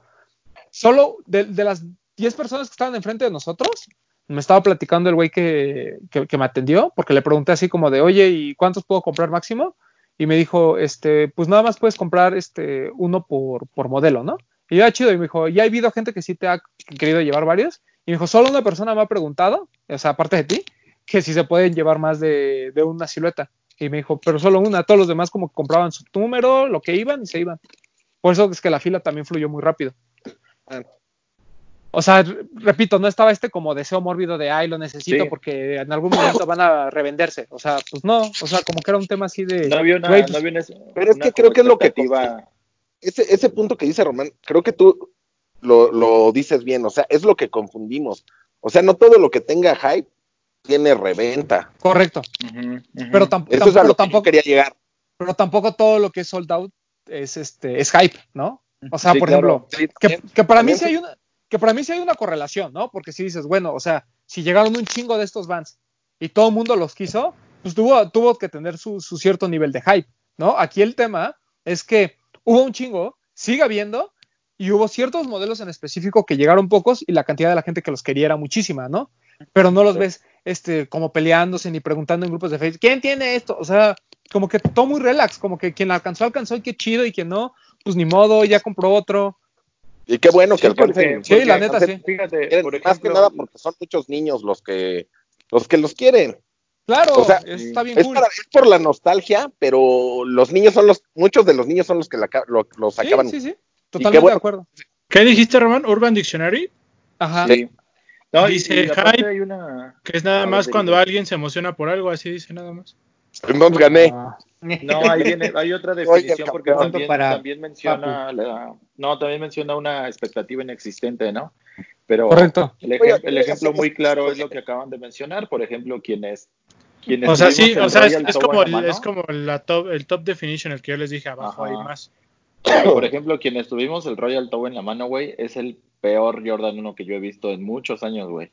solo de, de las 10 personas que estaban enfrente de nosotros, me estaba platicando el güey que, que, que, me atendió, porque le pregunté así como de, oye, ¿y cuántos puedo comprar máximo? Y me dijo, este, pues nada más puedes comprar este uno por, por modelo, ¿no? Y yo, ah, chido, y me dijo, ya ha habido gente que sí te ha querido llevar varios. Y me dijo, solo una persona me ha preguntado, o sea, aparte de ti, que si se pueden llevar más de, de una silueta. Y me dijo, pero solo una, todos los demás como que compraban su número, lo que iban y se iban. Por eso es que la fila también fluyó muy rápido. O sea, repito, no estaba este como deseo mórbido de, ay, lo necesito sí. porque en algún momento van a revenderse. O sea, pues no, o sea, como que era un tema así de... No había una, no había una, pero es que creo que es lo que... Ese, ese punto que dice Román, creo que tú lo, lo dices bien, o sea, es lo que confundimos. O sea, no todo lo que tenga hype tiene reventa. Correcto. Uh -huh, uh -huh. Pero, tamp Eso es a lo tampoco que quería llegar. Pero tampoco todo lo que es sold out es este es hype, ¿no? O sea, sí, por claro. ejemplo, sí, que, que, para mí sí hay una que para mí sí hay una correlación, ¿no? Porque si dices, bueno, o sea, si llegaron un chingo de estos bands y todo el mundo los quiso, pues tuvo, tuvo que tener su, su, cierto nivel de hype. ¿no? Aquí el tema es que hubo un chingo, sigue habiendo, y hubo ciertos modelos en específico que llegaron pocos y la cantidad de la gente que los quería era muchísima, ¿no? Pero no los ves este, como peleándose ni preguntando en grupos de Facebook, ¿quién tiene esto? O sea, como que todo muy relax, como que quien alcanzó, alcanzó y qué chido, y quien no, pues ni modo, ya compró otro. Y qué bueno que Sí, porque- alcancen. Sí, la porque, neta, sí. Fíjate, por Más que nada porque son muchos niños los que los que los quieren. Claro, O sea, eso está bien Es, cool. para- es por la nostalgia, pero los niños son los, muchos de los niños son los que la lo- los Sí, acaban. sí, sí, totalmente bueno. de acuerdo. ¿Qué dijiste, Román? Urban Dictionary, Ajá. sí. No, Dice y aparte hype. hay una... que es nada más cuando alguien se emociona por algo, así dice nada más. Entonces gané. Ah, No, ahí viene, hay otra definición porque también, Para también menciona la, no, también menciona una expectativa inexistente, ¿no? Pero Correcto. el, ejem- ejemplo muy claro es lo que acaban de mencionar, por ejemplo, quienes O sea, sí, el o sea, es, Royal es como, en la el, mano, es como la top, el top definition, el que yo les dije abajo Ajá. hay más. por ejemplo, quienes tuvimos el Royal Togo en la mano, güey, es el peor Jordan 1 que yo he visto en muchos años, güey.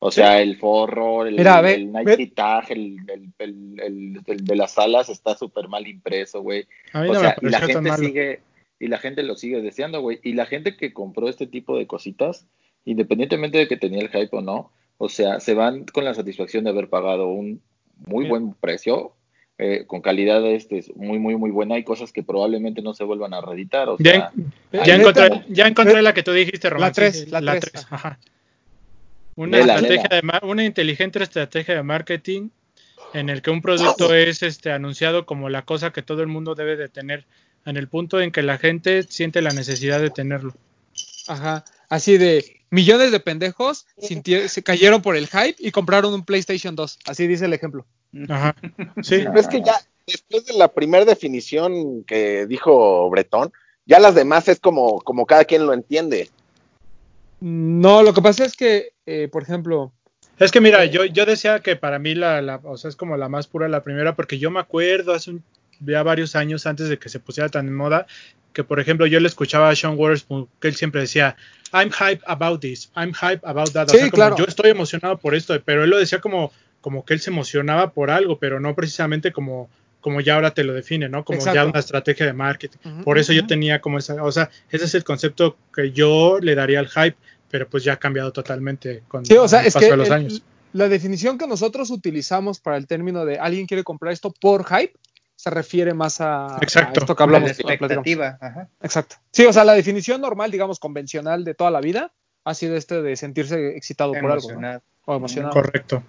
O sea, el forro, el, Mira, ve- el Nike ve- Tag, el, el, el, el- el de las alas está súper mal impreso, güey. A mí O no sea, me y la gente sigue, y la gente lo sigue deseando, güey. Y la gente que compró este tipo de cositas, independientemente de que tenía el hype o no, o sea, se van con la satisfacción de haber pagado un muy Sí. buen precio, eh, con calidad este, muy, muy, muy buena, y cosas que probablemente no se vuelvan a reeditar. O Ya, sea, ya ahí encontré, está. ya encontré la que tú dijiste, Román. La tres, sí, la ajá. Una, Lela, estrategia lela. De, ma- una inteligente estrategia de marketing en el que un producto es este anunciado como la cosa que todo el mundo debe de tener, en el punto en que la gente siente la necesidad de tenerlo. Ajá. Así de millones de pendejos se cayeron por el hype y compraron un PlayStation 2. Así dice el ejemplo. Ajá. Sí. Pero es que ya, después de la primera definición que dijo Bretón, ya las demás es como, como cada quien lo entiende. No, lo que pasa es que, eh, por ejemplo, Es que mira, yo, yo decía que para mí la, la, o sea, es como la más pura la primera, porque yo me acuerdo hace un, ya varios años antes de que se pusiera tan en moda, que por ejemplo yo le escuchaba a Sean Waters que él siempre decía, I'm hype about this, I'm hype about that. O Sí, sea, como claro. yo estoy emocionado por esto, pero él lo decía como, como que él se emocionaba por algo, pero no precisamente como, como ya ahora te lo define, ¿no? Como ya Exacto. una estrategia de marketing. Ujú, Por eso yo ujú. tenía como esa, o sea, ese es el concepto que yo le daría al hype, pero pues ya ha cambiado totalmente con Sí, o sea, el es paso que de los el- años. la definición que nosotros utilizamos para el término de alguien quiere comprar esto por hype se refiere más a, Exacto. a esto que La hablamos. platicamos. expectativa. Ajá. Exacto. Sí, o sea, la definición normal, digamos, convencional de toda la vida ha sido este de sentirse excitado por algo, ¿no? Emocionado. O emocionado. Correcto.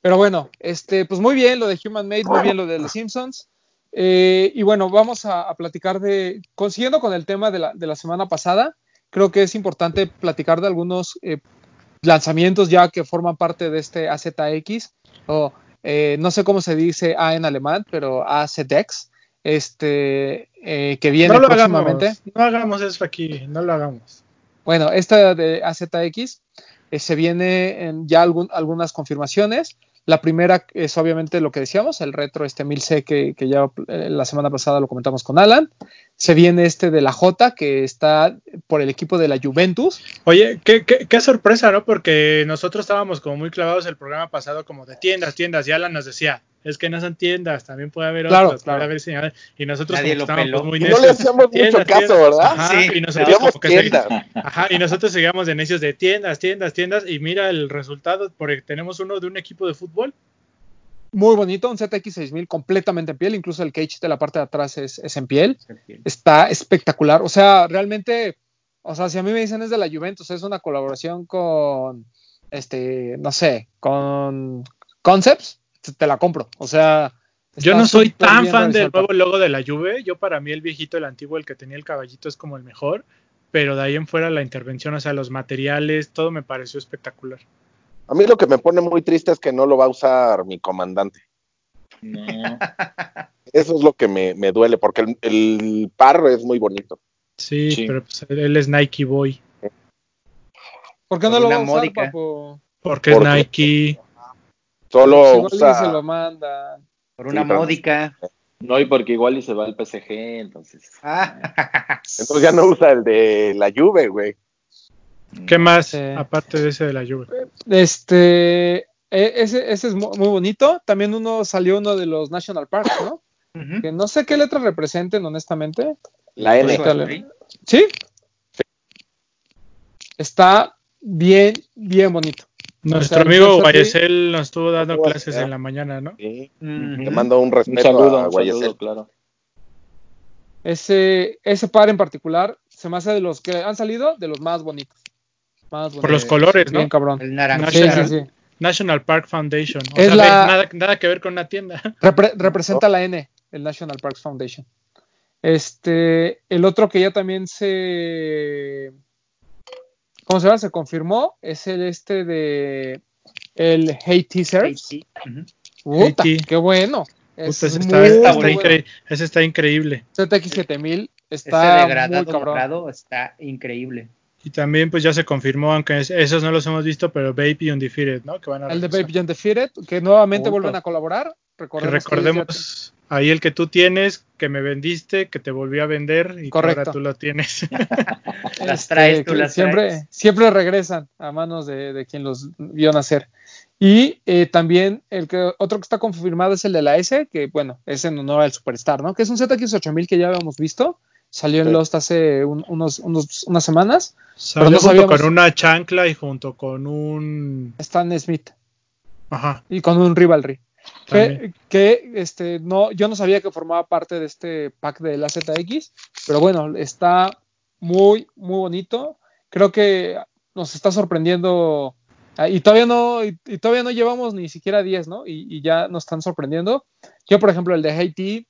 Pero bueno, este, pues muy bien lo de Human Made, muy bien lo de los Simpsons. Eh, y bueno, vamos a, a platicar de, consiguiendo con el tema de la, de la semana pasada, creo que es importante platicar de algunos eh, lanzamientos ya que forman parte de este AZX, o eh, no sé cómo se dice A en alemán, pero AZX, este, eh, que viene no lo próximamente. hagamos, no hagamos eso aquí, no lo hagamos. Bueno, esta de AZX eh, se viene en ya algún- algunas confirmaciones. La primera es obviamente lo que decíamos, el retro este 1000C que, que ya eh, la semana pasada lo comentamos con Alan. Se viene este de la J que está por el equipo de la Juventus. Oye, qué, qué, qué sorpresa, ¿no? Porque nosotros estábamos como muy clavados el programa pasado como de tiendas, tiendas, y Alan nos decía, es que no son tiendas, también puede haber Claro, otras, claro. puede haber señales, y nosotros Nadie como lo estábamos peló. muy Y no le necios, hacíamos mucho tiendas, caso. ¿verdad? Ajá, Sí, y nosotros como que segui- tiendas. Ajá, y nosotros seguíamos de necios de tiendas, tiendas, tiendas, y mira el resultado, porque tenemos uno de un equipo de fútbol. Muy bonito, un ZX6000 completamente en piel, incluso el cage de la parte de atrás es, es en piel. Está espectacular. O sea, realmente, o sea, si a mí me dicen es de la Juventus, es una colaboración con, este, no sé, con Concepts, te- la compro. O sea, Yo no soy tan fan del nuevo logo de la Juve. Yo para mí el viejito, el antiguo, el que tenía el caballito es como el mejor. Pero de ahí en fuera la intervención, o sea, los materiales, todo me pareció espectacular. A mí lo que me pone muy triste es que no lo va a usar mi comandante. No. Eso es lo que me, me duele, porque el, el par es muy bonito. Sí, Sí. pero pues, él es Nike Boy. ¿Por qué no Por lo va a usar, papo? Porque Porque- es Nike. Solo Pues igual usa. se lo manda. Por una Sí, módica. No, y porque igual y se va al PSG, entonces. Ah, Entonces ya no usa el de la Juve, güey. ¿Qué más? Sí. Aparte de ese de la Juve. Este, e- ese, ese es mu- muy bonito. También uno salió uno de los National Parks, ¿no? Que no sé qué letras representen, honestamente. La N. Eso es free. ¿Sí? Está bien, bien bonito. Nuestro O sea, amigo Guayesel nos estuvo dando ¿Cómo vas a clases en la mañana, ¿no? Sí. Te mando un Un respeto saludo, a un Guayesel. saludo, claro. Ese, ese par en particular se me hace de los que han salido de los más bonitos. Más Por los colores, ¿no? Bien cabrón. El naranja. Sí, National. sí, sí. National Park Foundation. O Es sea, la- nada, nada que ver con una tienda. Repre- representa la N, el National Parks Foundation. Este, el otro que ya también se, ¿cómo se llama? Se confirmó es el este de el ujú. Puta, Haiti. qué bueno. Es ese, está, muy está bueno. incre- ese está increíble. ZX7000 Ese está muy degradado cabrón. morado está increíble. Y también pues ya se confirmó, aunque es- esos no los hemos visto, pero Baby y Undefeated, ¿no? Que van a El de regresar. Baby John Defeated, que nuevamente vuelven a colaborar. Que Recordemos, recordemos ahí el que tú tienes, que me vendiste, que te volví a vender y que ahora tú lo tienes. Las Este, traes, tú que las siempre, traes. siempre regresan a manos de, de quien los vio nacer. Y eh, también el que otro que está confirmado es el de la S, que bueno, es en honor al Superstar, ¿no? Que es un ZX8000 que ya habíamos visto. Salió en Sí. Lost hace un- unos, unos- unas semanas. Salió no junto sabíamos- con una chancla y junto con un... Stan Smith Ajá. y con un Rivalry. Que, este, no, yo no sabía que formaba parte de este pack de la ZX, pero bueno, está muy, muy bonito. Creo que nos está sorprendiendo. ah, Y todavía no, y, y todavía no llevamos ni siquiera 10, ¿no? Y, y ya nos están sorprendiendo. Yo, por ejemplo, el de Haití,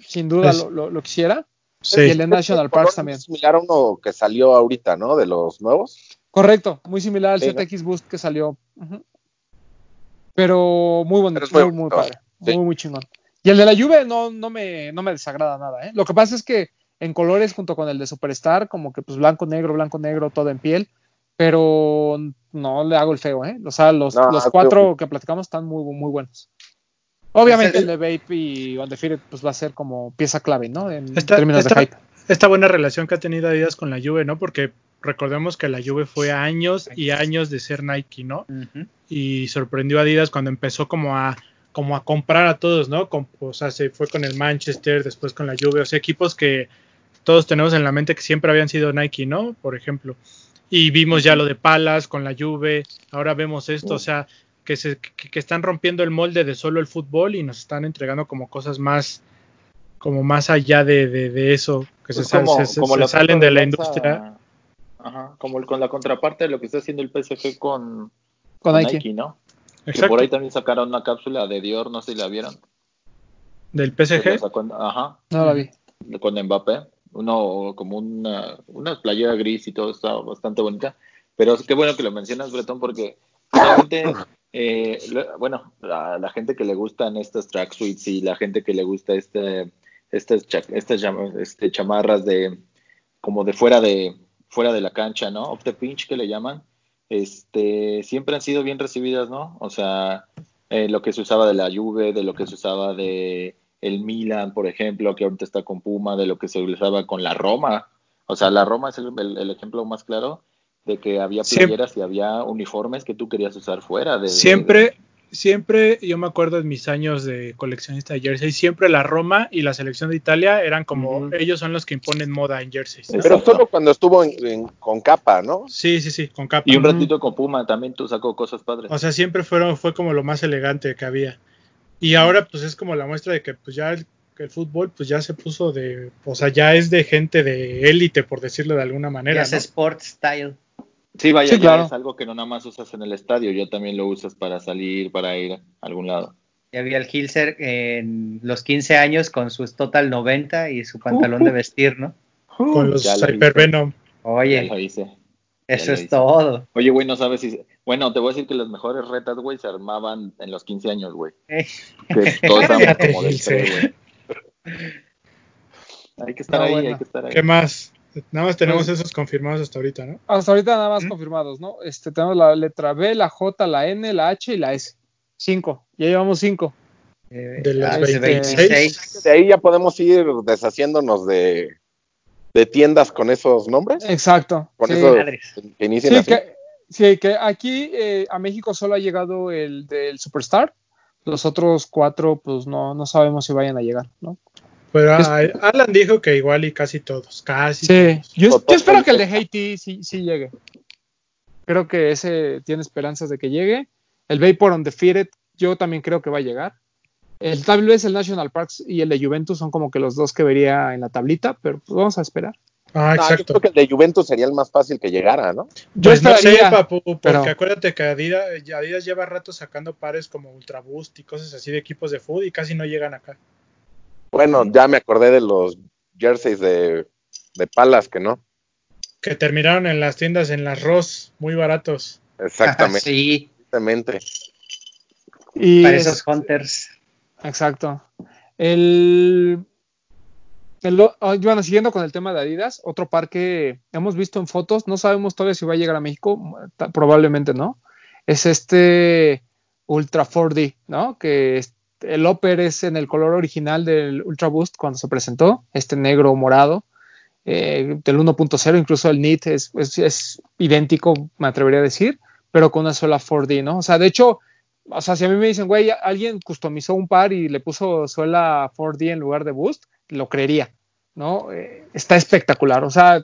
sin duda Es- lo, lo- lo quisiera. Sí. Y el de National Parks es también. Similar a uno que salió ahorita, ¿no? De los nuevos. Correcto, muy similar al Sí. ZX Boost que salió. Pero muy bonito, Pero es muy muy, bonito. padre. Sí. Muy, muy chingón. Y el de la Juve no, no, me, no me desagrada nada, ¿eh? Lo que pasa es que en colores, junto con el de Superstar, como que pues blanco, negro, blanco, negro, todo en piel. Pero no le hago el feo, ¿eh? O sea, los, No, los creo cuatro que platicamos están muy, muy buenos. Obviamente el de Vape y Undefeated pues va a ser como pieza clave, ¿no? En Esta- términos esta- de hype. Esta buena relación que ha tenido Adidas con la Juve, ¿no? Porque recordemos que la Juve fue años y años de ser Nike, ¿no? Y sorprendió a Adidas cuando empezó como a como a comprar a todos, ¿no? Con- o sea, se fue con el Manchester, después con la Juve, o sea, equipos que todos tenemos en la mente que siempre habían sido Nike, ¿no? Por ejemplo. Y vimos ya lo de Palas con la Juve, ahora vemos esto, o sea, que se que, que están rompiendo el molde de solo el fútbol y nos están entregando como cosas más como más allá de, de, de eso, que se, como- se- como salen de la lanza- industria. Ajá, como el- con la contraparte de lo que está haciendo el PSG con, Con con Nike. Nike, ¿no? Que Exacto, por ahí también sacaron una cápsula de Dior, no sé si la vieron. del Que PSG. sacó ajá, No la vi. con Mbappé. Uno como una, una playera gris y todo está bastante bonita. Pero qué bueno que lo mencionas, Bretón, porque realmente, eh, bueno, la, la gente que le gustan estas track suites y la gente que le gusta este, estas, estas este, chamarras de como de fuera de fuera de la cancha, ¿no? Off the pinch que le llaman, este, siempre han sido bien recibidas, ¿no? O sea, eh, lo que se usaba de la Juve, de lo que se usaba de el Milan, por ejemplo, que ahorita está con Puma, de lo que se usaba con la Roma. O sea, la Roma es el ejemplo más claro de que había Siempre- playeras y había uniformes que tú querías usar fuera de... de- Siempre, siempre, yo me acuerdo en mis años de coleccionista de jerseys, siempre la Roma y la selección de Italia eran como, ellos son los que imponen moda en jerseys. Pero Exacto. solo cuando estuvo en- en- con capa, ¿no? Sí, sí, sí, con capa. Y un ratito con Puma también tú sacó cosas padres. O sea, siempre fueron, fue como lo más elegante que había. Y ahora pues es como la muestra de que pues ya el, fútbol pues ya se puso de, o sea, ya es de gente de élite, por decirlo de alguna Ya manera. es ¿no? sport style. Sí, vaya, Sí, claro. es algo que no nada más usas en el estadio, ya también lo usas para salir, para ir a algún lado. Ya vi al Hilser en los 15 años con sus Total 90 y su pantalón de vestir, ¿no? Con los Hypervenom. Oye, lo hice. eso lo es hice. todo. Oye, güey, no sabes si... Bueno, te voy a decir que las mejores retas, güey, se armaban en los 15 años, güey. Eh, Que todos como pre, güey. Hay que estar No, ahí, bueno. hay que estar ahí. ¿Qué más? Nada más tenemos Pues- esos confirmados hasta ahorita, ¿no? Hasta ahorita nada más ¿Mm? confirmados, ¿no? Este, tenemos la letra B, la J, la N, la H y la S. Cinco. Ya llevamos cinco. eh, De las ah, 26. De ahí ya podemos ir deshaciéndonos de, de tiendas con esos nombres. Exacto. Con sí. eso Madres. que inicien Sí, así. que, sí, que aquí eh, a México solo ha llegado el del Superstar, Los otros cuatro, pues no, no sabemos si vayan a llegar, ¿no? Pero Es- Alan dijo que igual y casi todos, casi Sí, todos. yo, yo espero que el de. Haiti sí, sí llegue. Creo que ese tiene esperanzas de que llegue. El Vapor Undefeated, yo también creo que va a llegar. El, tal vez el National Parks y el de Juventus son como que los dos que vería en la tablita, pero pues vamos a esperar. Ah, Ah, yo exacto. creo que el de Juventus sería el más fácil que llegara, ¿no? Yo Pues no sé, papu, porque pero- acuérdate que Adidas, Adidas lleva rato sacando pares como Ultra Boost y cosas así de equipos de fútbol y casi no llegan acá. Bueno, ya me acordé de los jerseys de, de Palas, que no. Que terminaron en las tiendas en las Ross, muy baratos. Exactamente. sí, exactamente. y para es- esos hunters. Exacto. El, el- ah, bueno, siguiendo con el tema de Adidas, otro par que hemos visto en fotos, no sabemos todavía si va a llegar a México, probablemente no, es este Ultra 4D, ¿no? Que es- el upper es en el color original del Ultra Boost cuando se presentó, este negro morado, eh, del 1.0, incluso el knit es, es- es idéntico, me atrevería a decir, pero con una sola 4D, ¿no? O sea, de hecho, o sea, si a mí me dicen, güey, alguien customizó un par y le puso suela 4D en lugar de Boost, lo creería, ¿no? Eh, está espectacular. O sea,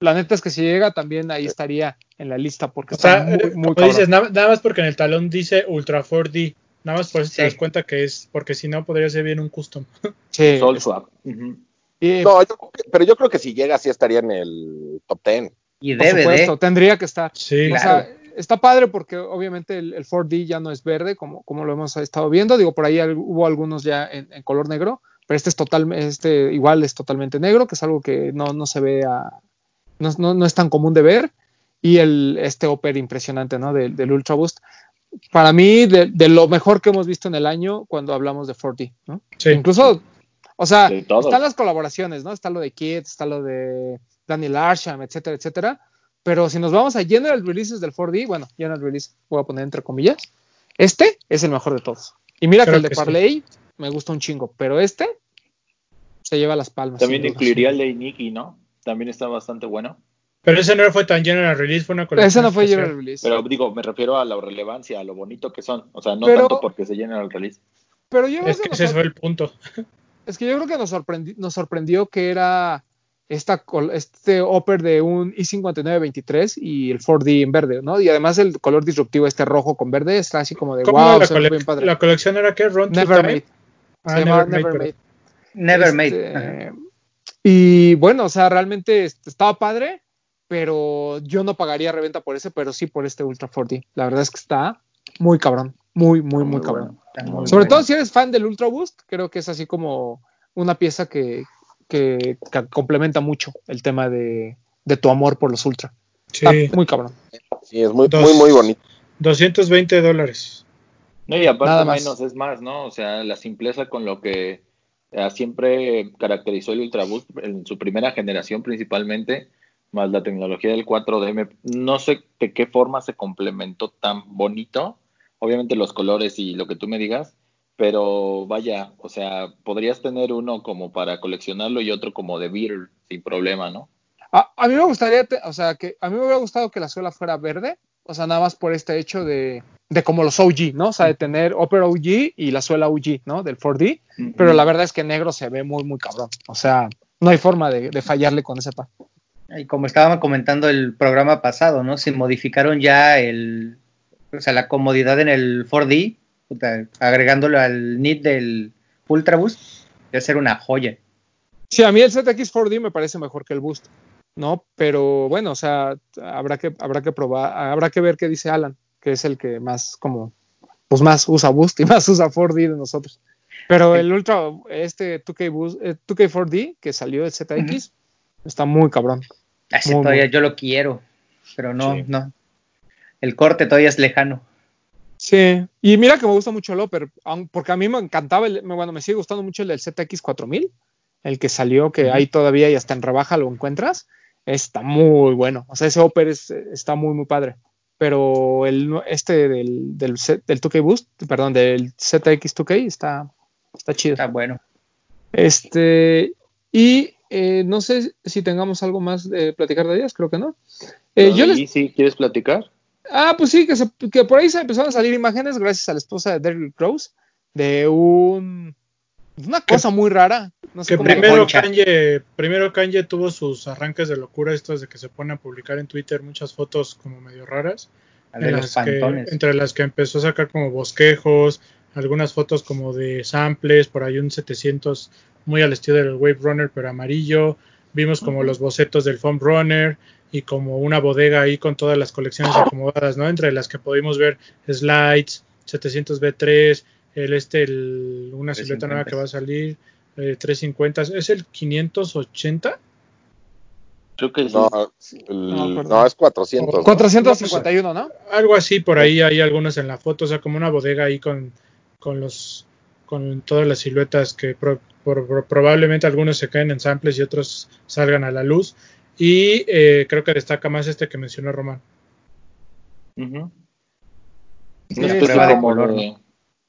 la neta es que si llega también ahí estaría en la lista porque O sea, está muy, eh, muy como dices, nada, nada más porque en el talón dice Ultra 4D. Nada más por eso Sí. te das cuenta que es, porque si no podría ser bien un custom. Sí, Soul es- Swap. Ujú. y, No, yo pero yo creo que si llega, sí estaría en el top 10. Y por debe supuesto, de. tendría que estar. Sí, O Claro. sea, está padre porque obviamente el, el 4D ya no es verde, como, como lo hemos estado viendo. Digo, por ahí hubo algunos ya en, en color negro, pero este es totalmente, este igual es totalmente negro, que es algo que no, no se ve a, no, no- no es tan común de ver. Y el, este Oper impresionante, ¿no? Del, del Ultra Boost. Para mí, de, de lo mejor que hemos visto en el año cuando hablamos de 4D, ¿no? sí. Incluso, o sea, están las colaboraciones, ¿no? Está lo de Kid, está lo de Daniel Arsham, etcétera, etcétera. Pero si nos vamos a general releases del 4D, bueno, general release, voy a poner entre comillas, este es el mejor de todos. Y mira Creo que el de que sí. Parley me gusta un chingo, pero este se lleva las palmas. También incluiría el de Nicky, ¿no? También está bastante bueno. Pero ese no fue tan general release, fue una colección. Ese no fue especial. general release. Pero Pero, digo, me refiero a la relevancia, a lo bonito que son. O sea, no Pero- tanto porque se el release. yo creo Es que que ese fue el punto. es que yo creo que nos, sorprendi- nos sorprendió que era esta, este upper de un i59-23 y el 4D en verde, ¿no? Y además el color disruptivo, este rojo con verde, está así como de ¿Cómo wow, la, se ve cole- bien padre. la colección era to Never Time? Made. Ah, se llama Never Made, Never pero- Made. Never Este, made. Y bueno, o sea, realmente estaba padre, pero yo no pagaría reventa por ese, pero sí por este Ultra 4D. La verdad es que está muy cabrón, muy, muy, muy, cabrón. bueno. Está muy Sobre bueno. todo si eres fan del Ultra Boost, creo que es así como una pieza que, que- que complementa mucho el tema de, de tu amor por los Ultra. Sí, Está muy cabrón. Sí, es muy, Dos. muy, muy bonito. 220 dólares. No, y aparte Nada más. menos es más, ¿no? O sea, la simpleza con lo que eh, siempre caracterizó el Ultraboost en su primera generación principalmente, más la tecnología del 4D, me- no sé de qué forma se complementó tan bonito, obviamente los colores y lo que tú me digas, pero vaya, o sea, podrías tener uno como para coleccionarlo y otro como de beer sin problema, ¿no? A, a mí me gustaría, te- o sea, que a mí me hubiera gustado que la suela fuera verde, o sea, nada más por este hecho de, de como los OG, ¿no? O sea, de tener Opera OG y la suela OG, ¿no? Del 4D, pero la verdad es que negro se ve muy, muy cabrón. O sea, no hay forma de, de fallarle con ese par. Y como estábamos comentando el programa pasado, ¿no? Se modificaron ya el, o sea, la comodidad en el 4D, puta, agregándolo al NIT del Ultraboost, debe ser una joya. Sí, a mí el ZX 4D me parece mejor que el Boost, ¿no? Pero bueno, o sea, habrá que, habrá que probar, habrá que ver qué dice Alan, que es el que más como, pues más usa Boost y más usa 4D de nosotros. Pero el Ultra, este 2K, Boost, eh, 2K 4D que salió del ZX, está muy cabrón. Así Muy, todavía muy. yo lo quiero, pero no, Sí. no. El corte todavía es lejano. Sí, y mira que me gusta mucho el aun- porque a mí me encantaba, el, bueno, me sigue gustando mucho el del ZX 4000, el que salió, que ahí todavía y hasta en rebaja lo encuentras, está muy bueno, o sea, ese es- está muy, muy padre, pero el, este del, del, del 2K Boost, perdón, del ZX 2K está, está chido. Está bueno. Este, y eh, no sé si tengamos algo más de platicar de ellas, creo que no. Eh, yo les, ¿Y si quieres platicar? Ah, pues sí, que, se- que por ahí se empezaron a salir imágenes gracias a la esposa de Derrick Rose de un una cosa muy rara. No sé Que cómo primero. Kanye, primero Kanye tuvo sus arranques de locura, estos de que se pone a publicar en Twitter muchas fotos como medio raras. de en los las que- entre las que empezó a sacar como bosquejos, algunas fotos como de samples, por ahí un 700 muy al estilo del Wave Runner pero amarillo, vimos como los bocetos del Foam Runner y como una bodega ahí con todas las colecciones acomodadas, ¿no? Entre las que pudimos ver slides, 700B3, el este, el- una silueta nueva 350. que va a salir, eh, 350, ¿es el 580? Creo que sí. No, el- No, es 400. ¿no? 451, ¿no? Algo así, por ahí hay algunos en la foto, o sea, como una bodega ahí con, con los con todas las siluetas que pro- por- por- probablemente algunos se caen en samples y otros salgan a la luz. Y eh, creo que destaca más este que mencionó Román. Ujú. Sí, Una especie está- como color, de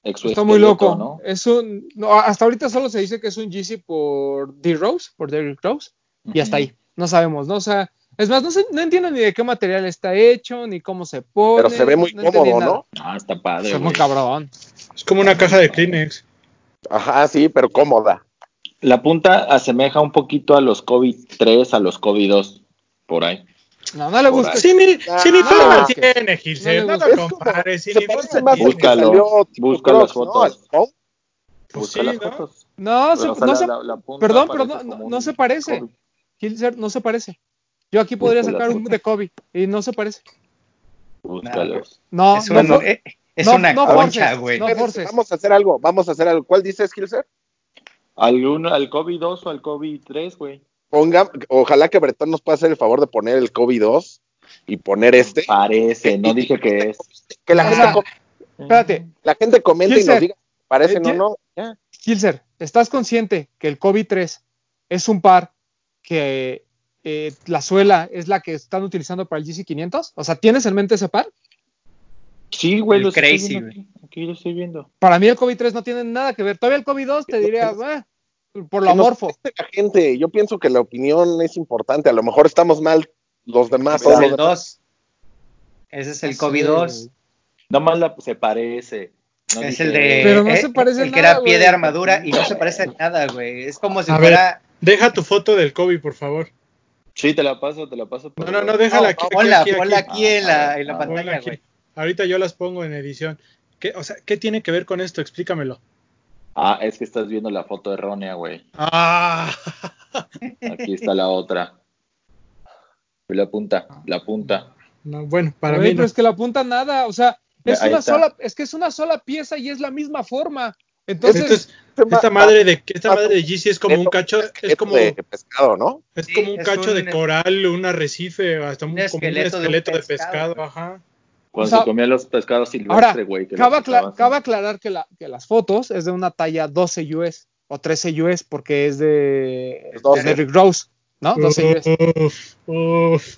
exoesqueleto, Está muy loco. ¿no? Es un no, hasta ahorita solo se dice que es un Yeezy por D Rose, por Derrick Rose y hasta ahí. No sabemos, ¿no? O sea, es más, no, sé, no entiendo ni de qué material está hecho, ni cómo se pone. Pero se ve muy cómodo. ¿no? Ah, está padre. Se ve muy cabrón. Es como una caja de Kleenex. Ajá, sí, pero cómoda. La punta asemeja un poquito a los COVID 3, a los COVID 2, por ahí. No, no le gusta. Sí, ni, Ah, si ni no tiene, Gilser, No lo compares. si Búscalo, busca las fotos. ¿No? Busca sí, las ¿no? fotos. No, se- no se- perdón, pero parece no, no, se parece. Hilser no se parece. Yo aquí podría sacar un de Kobe y no se parece. Búscalos. No, es no, eh, es no- una no concha, güey. Vamos a hacer algo, vamos a hacer algo. ¿Cuál dices, Gilser? ¿Al, uno- al COVID 2 o al COVID 3, güey? Ponga, ojalá que Bretón nos pueda hacer el favor de poner el COVID 2 y poner este. Parece, no dije que es. Que la, O gente, co- Espérate, la gente comente y Gilser, nos diga si parecen eh, o no. Ya. Hilser, ¿estás consciente que el Kobe 3 es un par que eh, la suela es la que están utilizando para el GC500? O sea, ¿tienes en mente ese par? Sí, güey, lo estoy crazy, viendo aquí. Aquí lo estoy viendo. Para mí el Kobe 3 no tiene nada que ver. Todavía el Kobe 2 te diría, "Eh, por lo Que amorfo. la gente, yo pienso que la opinión es importante. A lo mejor estamos mal los demás. Es el los demás. 2. Ese es el No COVID sé, 2. güey. Nomás la, se parece. No Es dije- el de. Pero no eh, se parece El que nada, era pie de armadura y no se parece a nada, güey. Es como si A fuera. Deja tu foto del Kobe, por favor. Sí, te la paso, te la paso. por No, no, no, déjala No, aquí. aquí, ponla, aquí, aquí. ponla aquí en la, en la Ah, pantalla, aquí. güey. Ahorita yo las pongo en edición. ¿Qué, o sea, ¿qué tiene que ver con esto? Explícamelo. Ah, es que estás viendo la foto errónea, güey. Ah, Aquí está la otra. La punta, la punta. no, bueno, para mí pero no. es que la punta nada, o sea, es Ahí una está. sola, es que es una sola pieza y es la misma forma. Entonces, Esto es- esta madre de esta madre de Yeezy es como un cacho, es como de pescado, ¿no? es como un cacho de coral, un arrecife, hasta un, un como un esqueleto de pescado, ajá. Cuando O sea, se comían los pescados ahora, silvestres, güey. cabe, acla- cabe aclarar que, la- que las fotos es de una talla 12 US o 13 US porque es de, Es 12. de Rick Rose, ¿no? 12 US. Uf, uf.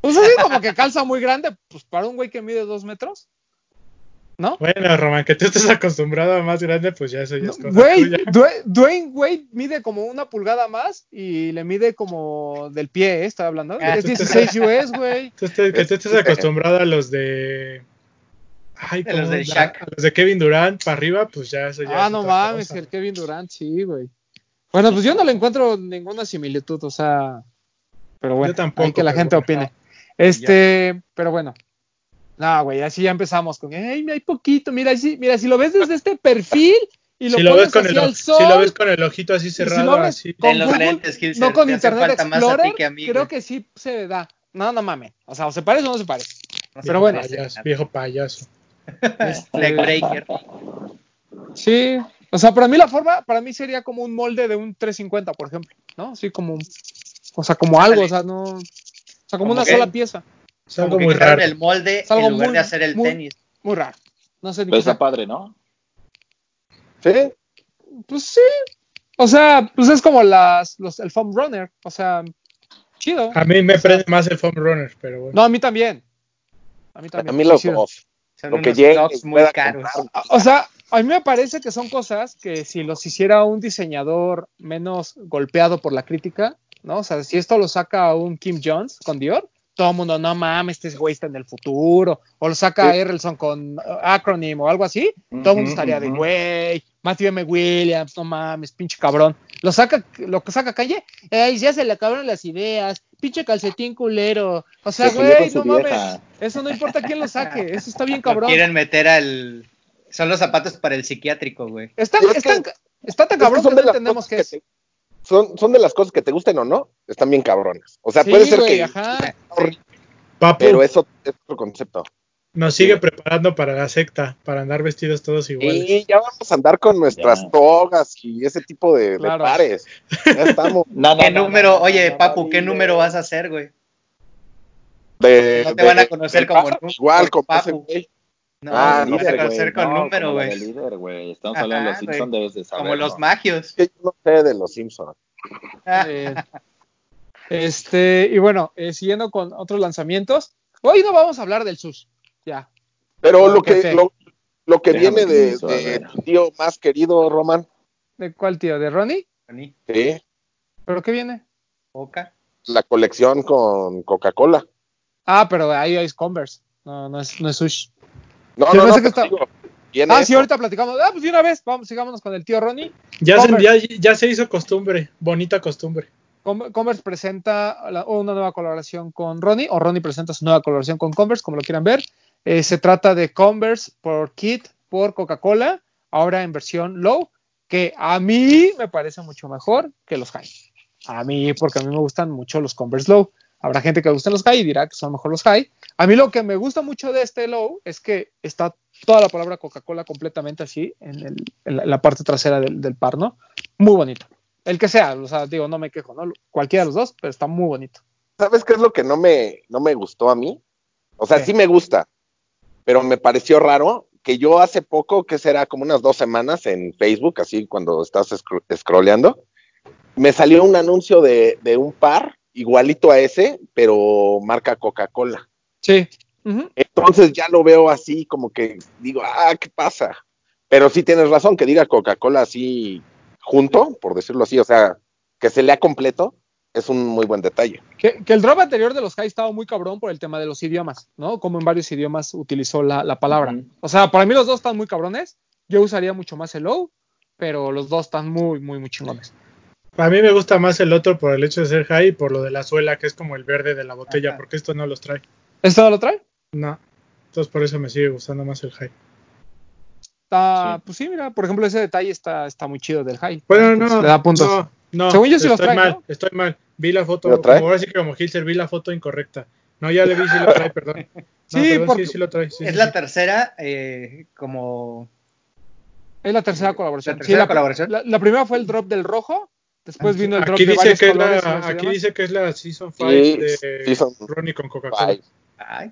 Pues así como que calza muy grande, pues para un güey que mide 2 metros, ¿no? Bueno, Román, que tú estés acostumbrado a más grande, pues ya eso ya es cosa Güey, tuya. Dwayne, Dwayne Wade mide como una pulgada más y le mide como del pie, ¿eh? Estaba hablando. Ah, es 16 US, güey. Que tú estés acostumbrado a los de Ay, De los ¿cómo del da? Shaq. A los de Kevin Durant para arriba, pues ya eso ya Ah, es no mames, cosa. el Kevin Durant, sí, güey. Bueno, pues yo no le encuentro ninguna similitud, o sea, pero bueno, Yo tampoco, hay que la gente bueno. opine. Este, pero bueno. No, güey, así ya empezamos con, ay, hay poquito, mira, si, mira, si lo ves desde este perfil y lo si lo pones ves con así el, al sol, si lo ves con el ojito así si cerrado, lo ves así. con En los Google, lentes, Gilser, no con Internet falta más a ti Explorer, que a mí, creo que sí se da. No, no mames. O sea, o se parece o no se parece. No pero bueno. Payaso, viejo payaso. Este. Sí, o sea, para mí la forma, para mí sería como un molde de un 350, por ejemplo, ¿no? Así como, o sea, como algo, o sea, no, o sea, como Como una que- sola pieza, Es Como algo que muy quitaron raro. el molde Es algo en lugar muy- de hacer el muy- tenis. muy raro. No sé ni Pero qué está padre, ¿no? ¿Sí? Pues sí, o sea, pues es como las, los, el foam runner, o sea, chido. A mí me O sea, prende más el foam runner, pero bueno. No, a mí también. A mí también. A mí dos. Son Lo que y muy caros. comprar. O sea, a mí me parece que son cosas que si los hiciera un diseñador menos golpeado por la crítica, ¿no? O sea, si esto lo saca un Kim Jones con Dior, todo el mundo, no mames, este güey está en el futuro, o lo saca Errelson con uh, acronym o algo así, todo el mundo estaría de güey, Matthew M. Williams, no mames, pinche cabrón. Lo saca, lo que saca calle, ay, ya se le acabaron las ideas, pinche calcetín culero. O sea, güey, no mames, eso no importa quién lo saque, eso está bien Lo cabrón. quieren meter al. Son los zapatos para el psiquiátrico, güey. Está, Es que- está, está tan Es que cabrón son que de no entendemos que es. te- son, son de las cosas que te gusten o no, están bien cabronas. O sea, Sí, puede ser güey, que ajá. Papu, pero eso es otro concepto. nos sigue preparando para la secta, para andar vestidos todos iguales. Y ya vamos a andar con nuestras Ya. togas y ese tipo de, de Claro. pares. Ya estamos No, no, ¿Qué no, número, oye, no, Papu, qué no, número vas a hacer, güey? de, No te van a conocer como igual como ese Papu. güey. No, Ah, a líder, conocer con No, número, güey. líder, güey. Estamos Ajá, hablando de los güey. Simpsons, debes de saber. Como los magios. Que yo no sé de los Simpsons. Eh, este, y bueno, eh, siguiendo con otros lanzamientos, hoy no vamos a hablar del SUS, ya. Pero ¿Por lo que, lo, lo que Déjame viene de, tu tío más querido, Roman, ¿De cuál tío? ¿De Ronnie? Ni ¿sí? ¿Pero qué viene? Boca. la colección con Coca-Cola. Ah, pero ahí es Converse, no, no es, no es Sush. No, Yo no, no, que te está- Ah, sí, ahorita platicamos. Ah, pues de una vez, vamos, sigámonos con el tío Ronnie. Ya se, Converse. ya, ya se hizo costumbre, bonita costumbre. Converse presenta la- una nueva colaboración con Ronnie, o Ronnie presenta su nueva colaboración con Converse, como lo quieran ver. Eh, se trata de Converse por Kit por Coca-Cola, ahora en versión low, que a mí me parece mucho mejor que los high. A mí, porque a mí me gustan mucho los Converse low. Habrá gente que le gustan los high y dirá que son mejor los high. A mí lo que me gusta mucho de este low es que está toda la palabra Coca-Cola completamente así en, el- en la, en la parte trasera del, del par, ¿no? Muy bonito. El que sea, o sea, digo, no me quejo, ¿no? Cualquiera de los dos, pero está muy bonito. ¿Sabes qué es lo que no me, no me gustó a mí? O sea, sí me gusta, pero me pareció raro que yo hace poco, que será como unas dos semanas en Facebook, así cuando estás scro- scrolleando, me salió un anuncio de, de un par igualito a ese, pero marca Coca-Cola. Sí. Entonces ya lo veo así como que digo, ah, ¿qué pasa? Pero sí tienes razón que diga Coca-Cola así junto, por decirlo así, o sea, que se lea completo, es un muy buen detalle. Que, que el drop anterior de los high estaba muy cabrón por el tema de los idiomas, ¿no? Como en varios idiomas utilizó la, la palabra. O sea, para mí los dos están muy cabrones. Yo usaría mucho más el low, pero los dos están muy, muy, muy chingones. A mí me gusta más el otro por el hecho de ser high y por lo de la suela, que es como el verde de la botella, Ajá. porque esto no los trae. ¿Esto no lo trae? No. Entonces por eso me sigue gustando más el high. Está, Sí. pues sí, mira, por ejemplo, ese detalle está, está muy chido del high. Bueno, Entonces, no, Le da puntos. no, no. Según yo sí los estoy trae, mal, ¿no? estoy mal. Vi la foto, ¿Lo trae? como ahora sí que como Hilser, vi la foto incorrecta. No, ya le vi, sí lo trae, perdón. No, Sí, perdón, porque- sí, sí lo trae. sí, es sí, la sí. tercera, eh, como. Es la tercera colaboración. ¿La Sí, tercera colaboración? La, la primera fue el drop del rojo, después vino el drop Aquí de dice, que es colores. la, aquí dice que es la Season 5 Sí, de Season Ronnie con Coca-Cola.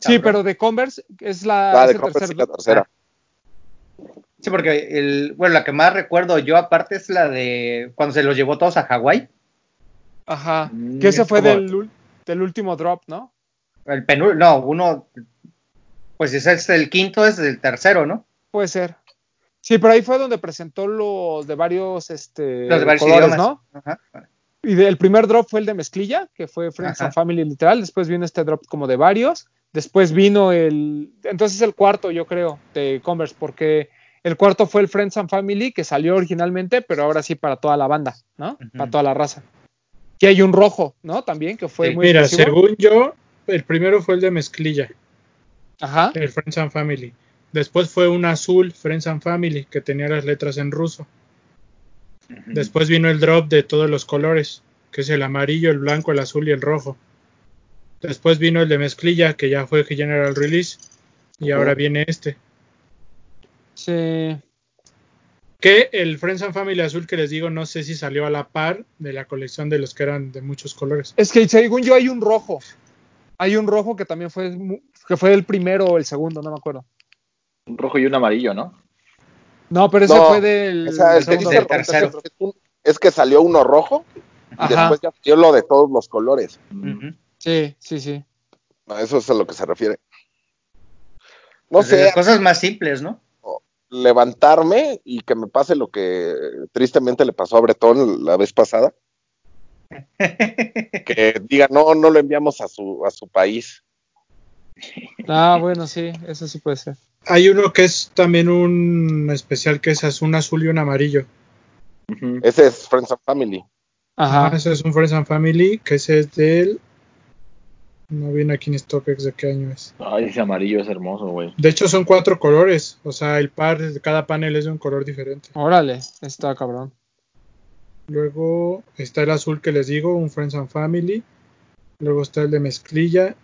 Sí, pero de Converse es la, Ah, es de el Converse, tercer sí, la tercera. Sí, porque el, bueno, la que más recuerdo yo aparte es la de cuando se los llevó todos a Hawái. Ajá. Mm, que ese es fue como- del, del último drop, ¿no? El penúltimo, no, uno, pues ese es el quinto, es el tercero, ¿no? Puede ser. Sí, pero ahí fue donde presentó los de varios, este, Los de varios colores, idiomas. ¿no? Ajá. Y el primer drop fue el de mezclilla, que fue Friends Ajá. and Family literal. Después vino este drop como de varios. Después vino el. Entonces el cuarto, yo creo, de Converse, porque el cuarto fue el Friends and Family, que salió originalmente, pero ahora sí para toda la banda, ¿no? Para toda la raza. Y hay un rojo, ¿no? También, que fue Sí. muy Mira, exclusivo. según yo, el primero fue el de mezclilla, Ajá. el Friends and Family. Después fue un azul, Friends and Family, que tenía las letras en ruso. Después vino el drop de todos los colores, que es el amarillo, el blanco, el azul y el rojo. Después vino el de mezclilla, que ya fue General Release. Y ahora viene este. Sí. Que el Friends and Family azul que les digo, no sé si salió a la par de la colección de los que eran de muchos colores. Es que según yo hay un rojo. Hay un rojo que también fue, que fue el primero o el segundo, no me acuerdo. Un rojo y un amarillo, ¿no? No, pero ese No, fue del. O sea, el segundo del tercero. es, un- es que salió uno rojo y Ajá. después ya salió lo de todos los colores. Sí, sí, sí. A eso es a lo que se refiere. No Pues sé, cosas más simples, ¿no? levantarme y que me pase lo que tristemente le pasó a Bretón la vez pasada. Que diga, no, no lo enviamos a su, a su país. Ah, bueno, sí, eso sí puede ser. Hay uno que es también un especial que es un azul y un amarillo. Ese es Friends and Family. Ajá. Ajá. Ese es un Friends and Family, que ese es del... No viene aquí en StockX de qué año es. Ay, ese amarillo es hermoso, güey. De hecho son cuatro colores, o sea, el par de cada panel es de un color diferente. Órale, está cabrón. Luego está el azul que les digo, un Friends and Family. Luego está el de mezclilla.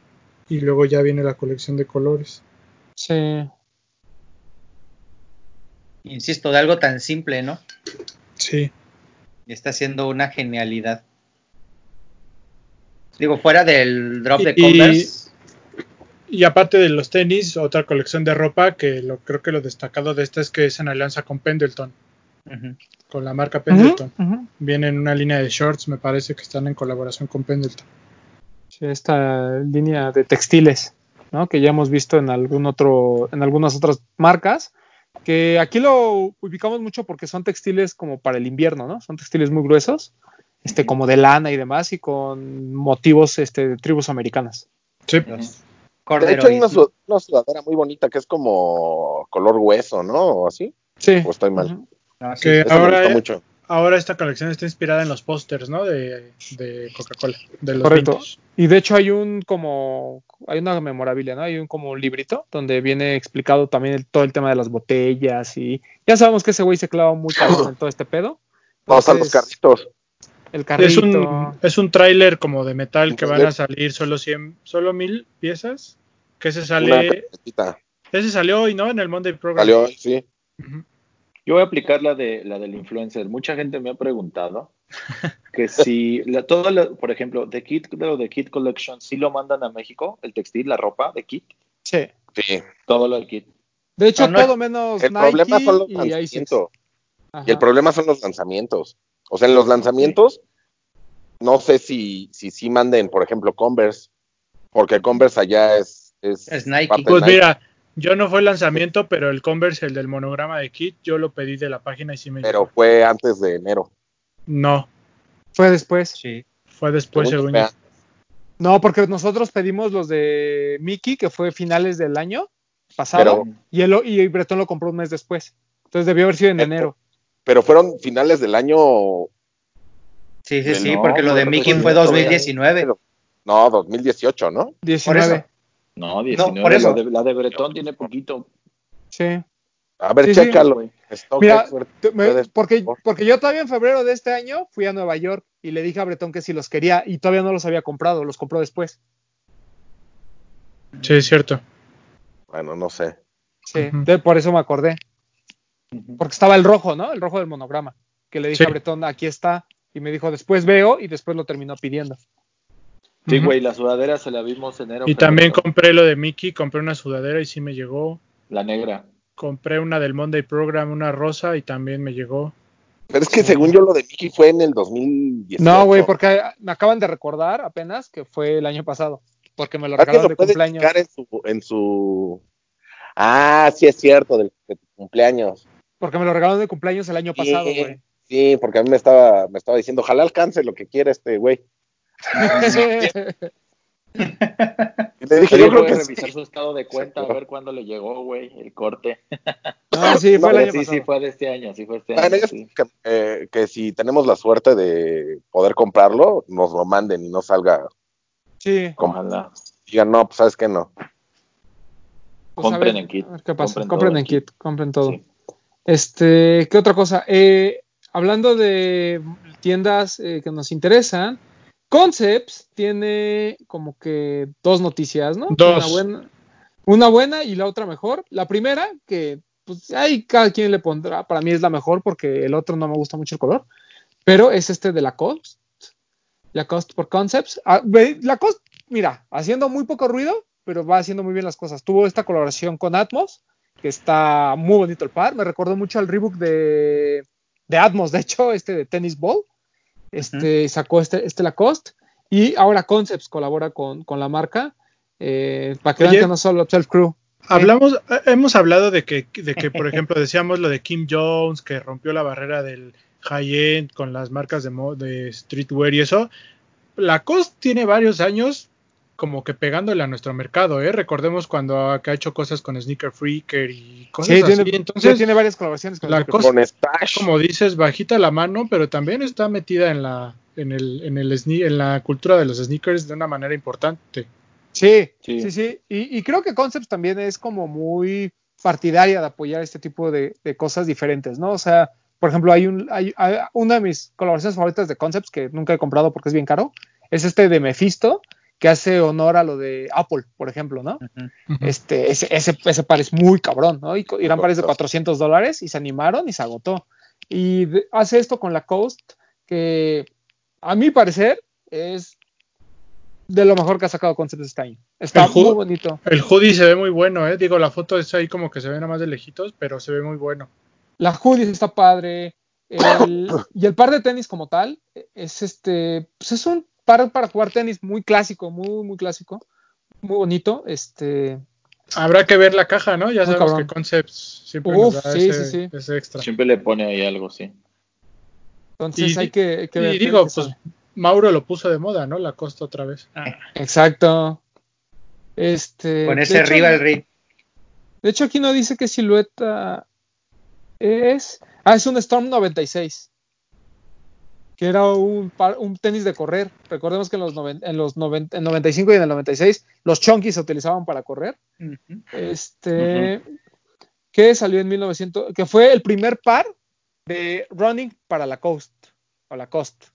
Y luego ya viene la colección de colores. Sí. Insisto, de algo tan simple, ¿no? Sí. Y está haciendo una genialidad. Digo, fuera del drop de Y- Converse. Y aparte de los tenis, otra colección de ropa que lo, creo que lo destacado de esta es que es en alianza con Pendleton, con la marca Pendleton. Ujú, ujú. Viene en una línea de shorts, me parece que están en colaboración con Pendleton. Sí, esta línea de textiles, ¿no? Que ya hemos visto en algún otro, en algunas otras marcas, que aquí lo ubicamos mucho porque son textiles como para el invierno, ¿no? Son textiles muy gruesos, este, como de lana y demás, y con motivos este, de tribus americanas. Sí. De hecho, hay una, corderoys. su- una sudadera muy bonita que es como color hueso, ¿no? O así. Sí. O estoy mal. Ah, sí. Que Eso me ahora, mucho. Ahora esta colección está inspirada en los pósters, ¿no? De, de Coca-Cola, de los Correcto. vintage. Y de hecho hay un como, hay una memorabilia, ¿no? Hay un como un librito donde viene explicado también el- todo el tema de las botellas y ya sabemos que ese güey se clava muy cabrón en todo este pedo. Vamos a los carritos. El Es carrito. un, es un tráiler como de metal que van a salir solo 100, solo mil piezas. Que ese Una sale, ese salió hoy, ¿no? En el Monday Program. Salió, sí. Ujú. Yo voy a aplicar la de la del influencer. Mucha gente me ha preguntado que si la, todo lo- por ejemplo, The lo de Kid Collection, si lo mandan a México, el textil, la ropa de Kid, Sí. Sí. todo lo de Kid. De hecho, No, no, todo menos El Nike problema son los y lanzamientos. Y el problema son los lanzamientos. O sea, en los lanzamientos, no sé si, si, si manden, por ejemplo, Converse, porque Converse allá es, es, Es Nike. Pues Nike. mira, yo no fue el lanzamiento, pero el Converse, el del monograma de Kit, yo lo pedí de la página y sí me pero llegó. fue antes de enero. No, Fue después. Sí. fue después, Según yo. No, porque nosotros pedimos los de Mickey, que fue finales del año pasado, Pero- y, él, lo- y Bretón lo compró un mes después. Entonces debió haber sido en Eh, enero. Pero fueron finales del año, Sí, sí, Pero sí, no, porque lo de Mickey fue todavía- 2019. no, 2018, ¿no? 19. No, 19. por eso. La, de, la de Bretón tiene poquito. Sí. A ver, Sí, chécalo. Mira, me- porque, porque yo todavía en febrero de este año fui a Nueva York y le dije a Bretón que si los quería y todavía no los había comprado, los compró después. Sí, es cierto. Bueno, no sé. Sí, de- por eso me acordé. Porque estaba el rojo, ¿no? El rojo del monograma. Que le dije Sí. a Bretón, aquí está. Y me dijo, después veo y después lo terminó pidiendo. Sí, güey, la sudadera se la vimos enero. Y también compré lo de Mickey, compré una sudadera y sí me llegó. La negra. Compré una del Monday Program, una rosa y también me llegó. Pero es que según yo lo de Mickey fue en el 2018. No, güey, porque me acaban de recordar apenas que fue el año pasado. Porque me lo ¿Alguien regalaron lo de puede cumpleaños. en su, en su... Ah, sí es cierto, del, de tu cumpleaños. Porque me lo regalaron de cumpleaños el año pasado, Sí, güey. Sí, porque a mí me estaba, me estaba diciendo, ojalá alcance lo que quiere este güey. Le dije, yo creo que revisar sí. su estado de cuenta a ver cuándo le llegó, güey, el corte. no, sí, fue el año sí, pasado. sí, fue de este año, sí fue este año. sí. que, eh, que si tenemos la suerte de poder comprarlo, nos lo manden y no salga, Sí. Ojalá. digan, no, pues sabes que no. Pues Compren ver, en Kit. ¿Qué pasa? Compren Compren, todo en en Kit. kit, compren todo. Sí. Este, ¿qué otra cosa? Eh, hablando de tiendas eh, que nos interesan, Concepts tiene como que dos noticias, ¿no? Dos. Una buena, una buena y la otra mejor. La primera, que pues ahí cada quien le pondrá, para mí es la mejor porque el otro no me gusta mucho el color, pero es este de Lacoste. Lacoste por Concepts. Ah, ve, Lacoste, mira, haciendo muy poco ruido, pero va haciendo muy bien las cosas. Tuvo esta colaboración con Atmos, que está muy bonito el par. Me recordó mucho al rebook de, de Atmos, de hecho, este de Tennis Ball. Este sacó este, este Lacoste. Y ahora Concepts colabora con, con la marca. eh, para que vean Oye. que no solo Self Crew. Hablamos, eh, hemos hablado de que, de que, por ejemplo, decíamos lo de Kim Jones, que rompió la barrera del high-end con las marcas de, de streetwear y eso, Lacoste tiene varios años como que pegándole a nuestro mercado, ¿eh? Recordemos cuando ha, que ha hecho cosas con Sneaker Freaker y cosas Sí, así. tiene, Entonces, tiene varias colaboraciones con la cosa- Con Stash. como dices, bajita la mano, pero también está metida en la en el, en el en la cultura de los sneakers de una manera importante. Sí, Sí. sí, sí. Y, y creo que Concepts también es como muy partidaria de apoyar este tipo de, de cosas diferentes, ¿no? O sea, por ejemplo, hay, un, hay, hay- una de mis colaboraciones favoritas de Concepts que nunca he comprado porque es bien caro, es este de Mephisto, que hace honor a lo de Apple, por ejemplo, ¿no? Este, ese, ese, ese par es muy cabrón, ¿no? Y eran pares de Correcto. 400 dólares y se animaron y se agotó. Y de- hace esto con la Coast, que a mi parecer es de lo mejor que ha sacado Concepts este año. Está El muy bonito. El hoodie se ve muy bueno, ¿eh? Digo, la foto es ahí como que se ve nada más de lejitos, pero se ve muy bueno. La hoodie está padre. el- y el par de tenis como tal es este, pues es un par para jugar tenis muy clásico, muy, muy clásico, muy bonito. Este, Habrá que ver la caja, ¿no? Ya sabemos cabrón. que Concepts siempre Uf, nos da sí, ese, sí, sí. ese extra. Siempre le pone ahí algo, sí. entonces Y- hay que, que Y ver qué- digo, pues sale. Mauro lo puso de moda, ¿no? La costa otra vez. Exacto. Este, Con ese hecho, rivalry. De hecho, aquí no dice qué silueta es. Ah, es un Storm 96. Que era un, par- un tenis de correr. Recordemos que en los, noven- en los noven- en 95 y en el 96 los chunkies se utilizaban para correr. Este, que salió en 1900, que fue el primer par de running para la Coast o la Coast.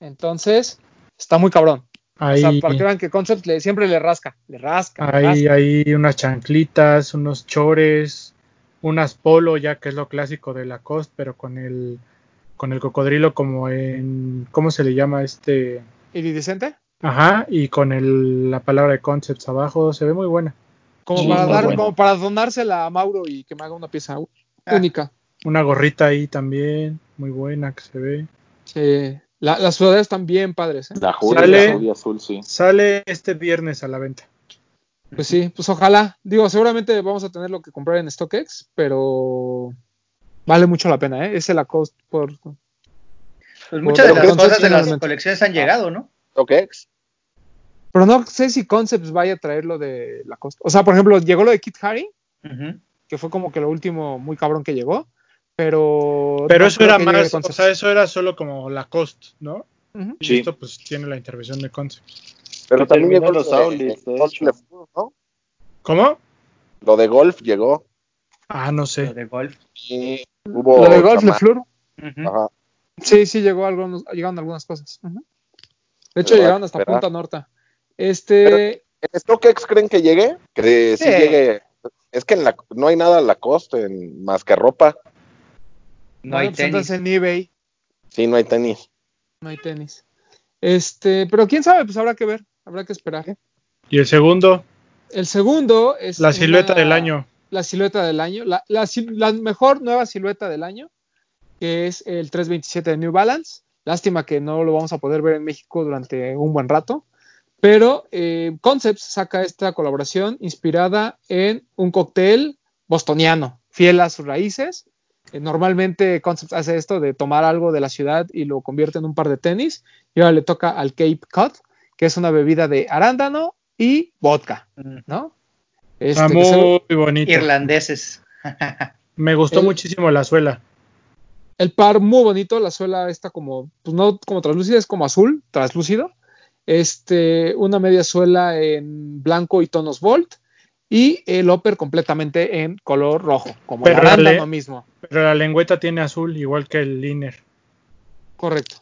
Entonces, está muy cabrón. Ahí, O sea, para que vean que Concept le- siempre le rasca, le rasca. ahí rasca. hay unas chanclitas, unos chores, unas polo, ya que es lo clásico de la costa, pero con el con el cocodrilo como en ¿cómo se le llama este? Iridescente. Ajá, y con el, la palabra de concepts abajo, se ve muy buena. Como, Sí, para dar, como para donársela a Mauro y que me haga una pieza Ah. única. Una gorrita ahí también, muy buena que se ve. Sí. La- las sudaderas están bien padres, ¿eh? La Sale- la hoodie azul, sí. Sale este viernes a la venta. Pues sí, pues ojalá. Digo, seguramente vamos a tener lo que comprar en StockX, pero vale mucho la pena, ¿eh? Es el Lacoste por... Pues muchas de las cosas de las colecciones han llegado, ¿no? StockX. Pero no sé si Concepts vaya a traer lo de Lacoste. O sea, por ejemplo, llegó lo de Kit Haring, Ujú. que fue como que lo último muy cabrón que llegó, pero... Pero no eso era más, o sea, eso era solo como la cost, ¿no? Y Sí. esto pues tiene la intervención de concepts. Pero Que también llegó los lo de- hecho. Fur, ¿no? ¿Cómo? Lo de golf llegó. Ah, no Lo sé. de golf. Y hubo. Lo de Golf chama- Fleur. Ajá. Sí, sí, llegó algunos, llegaron algunas cosas. De hecho, llegaron hasta esperar. Punta Norte. Este, ¿En StockX creen que llegue? Que sí, Sí. llegue. Es que en la, no hay nada a la costa en- más que ropa. No hay pues tenis. en eBay, Sí, no hay tenis. no hay tenis. Este, pero quién sabe, pues habrá que ver, habrá que esperar. Y el segundo, El segundo es la silueta una- del año. La silueta del año, la, la sil- la mejor nueva silueta del año, que es el 327 de New Balance. Lástima que no lo vamos a poder ver en México durante un buen rato. Pero eh, Concepts saca esta colaboración inspirada en un cóctel bostoniano, fiel a sus raíces. Eh, normalmente Concepts hace esto de tomar algo de la ciudad y lo convierte en un par de tenis. Y ahora le toca al Cape Cod, que es una bebida de arándano y vodka, Ujú. ¿no? Está Este, se- muy bonito. Irlandeses. Me gustó El- muchísimo la suela. El par muy bonito, la suela está como, pues no como translúcida, es como azul, translúcido. Este, una media suela en blanco y tonos Volt. Y el upper completamente en color rojo, como Pero dale. mismo. Pero la lengüeta tiene azul, igual que el liner. Correcto.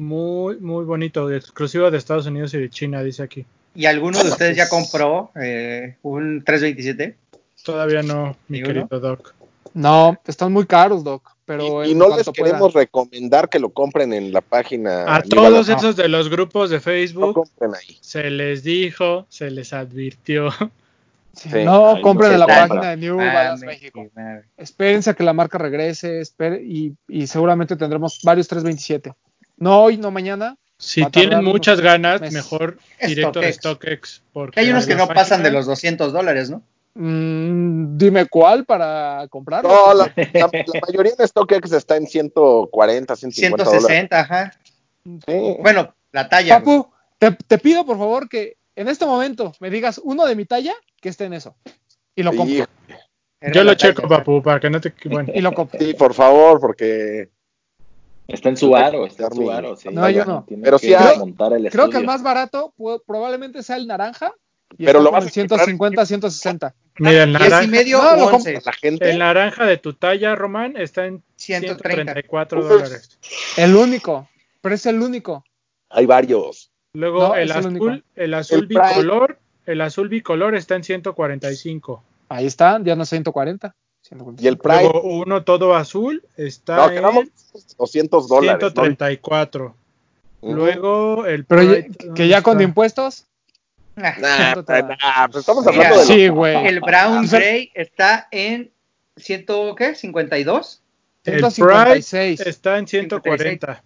Muy, muy bonito. Exclusivo de Estados Unidos y de China, dice aquí. ¿Y alguno de ustedes ya compró eh, un 327? Todavía no, mi querido Doc. No, están muy caros, Doc. Pero y, no les pueda. queremos recomendar que lo compren en la página. A todos esos de los grupos de No Facebook compren ahí. se les dijo, se les advirtió. Sí, Sí. no, compren no en la compra. página de New Balance México. Espérense a que la marca regrese y, y seguramente tendremos varios 327. No hoy, no mañana. Si tienen muchas ganas, mejor directo de StockX. StockX. Porque Hay unos que no pasan de los 200 dólares, ¿no? Mm, dime cuál para comprarlo. No, la, la- la mayoría de StockX está en 140, 150 dólares. 160, ajá. Sí. Bueno, la talla. Papu, te, te pido por favor que en este momento me digas uno de mi talla que esté en eso. Y lo compro. Sí, Yo lo checo, talla. papu, para que no te... Bueno, Y lo compro. sí, por favor, porque Está en su aro, está en su aro. sí. No, yo no. Tiene Pero sí hay. montar el Creo que el más barato probablemente sea el naranja. Y Pero lo vas a comprar 150, 160. mira, el 10 naranja, y medio No, o lo 11. la gente. el naranja de tu talla, Román, está en 130. 134 Uf. dólares. El único. Pero es el único. Hay varios. Luego No, el azul, el azul El bicolor, el azul bicolor está en 145. Ahí está, ya no es 140. 145. Y el Pride, Luego uno todo azul está no, en quedamos 200 dólares. ¿no? 134. Ujú. Luego el Pero ya- Pride, que ¿dónde ya con está? impuestos. Ah, Nah, nah, pues estamos Mira, hablando de Sí, los-. El Brown Gray está en 100, ¿qué? 52. El 156. Pride está en 140.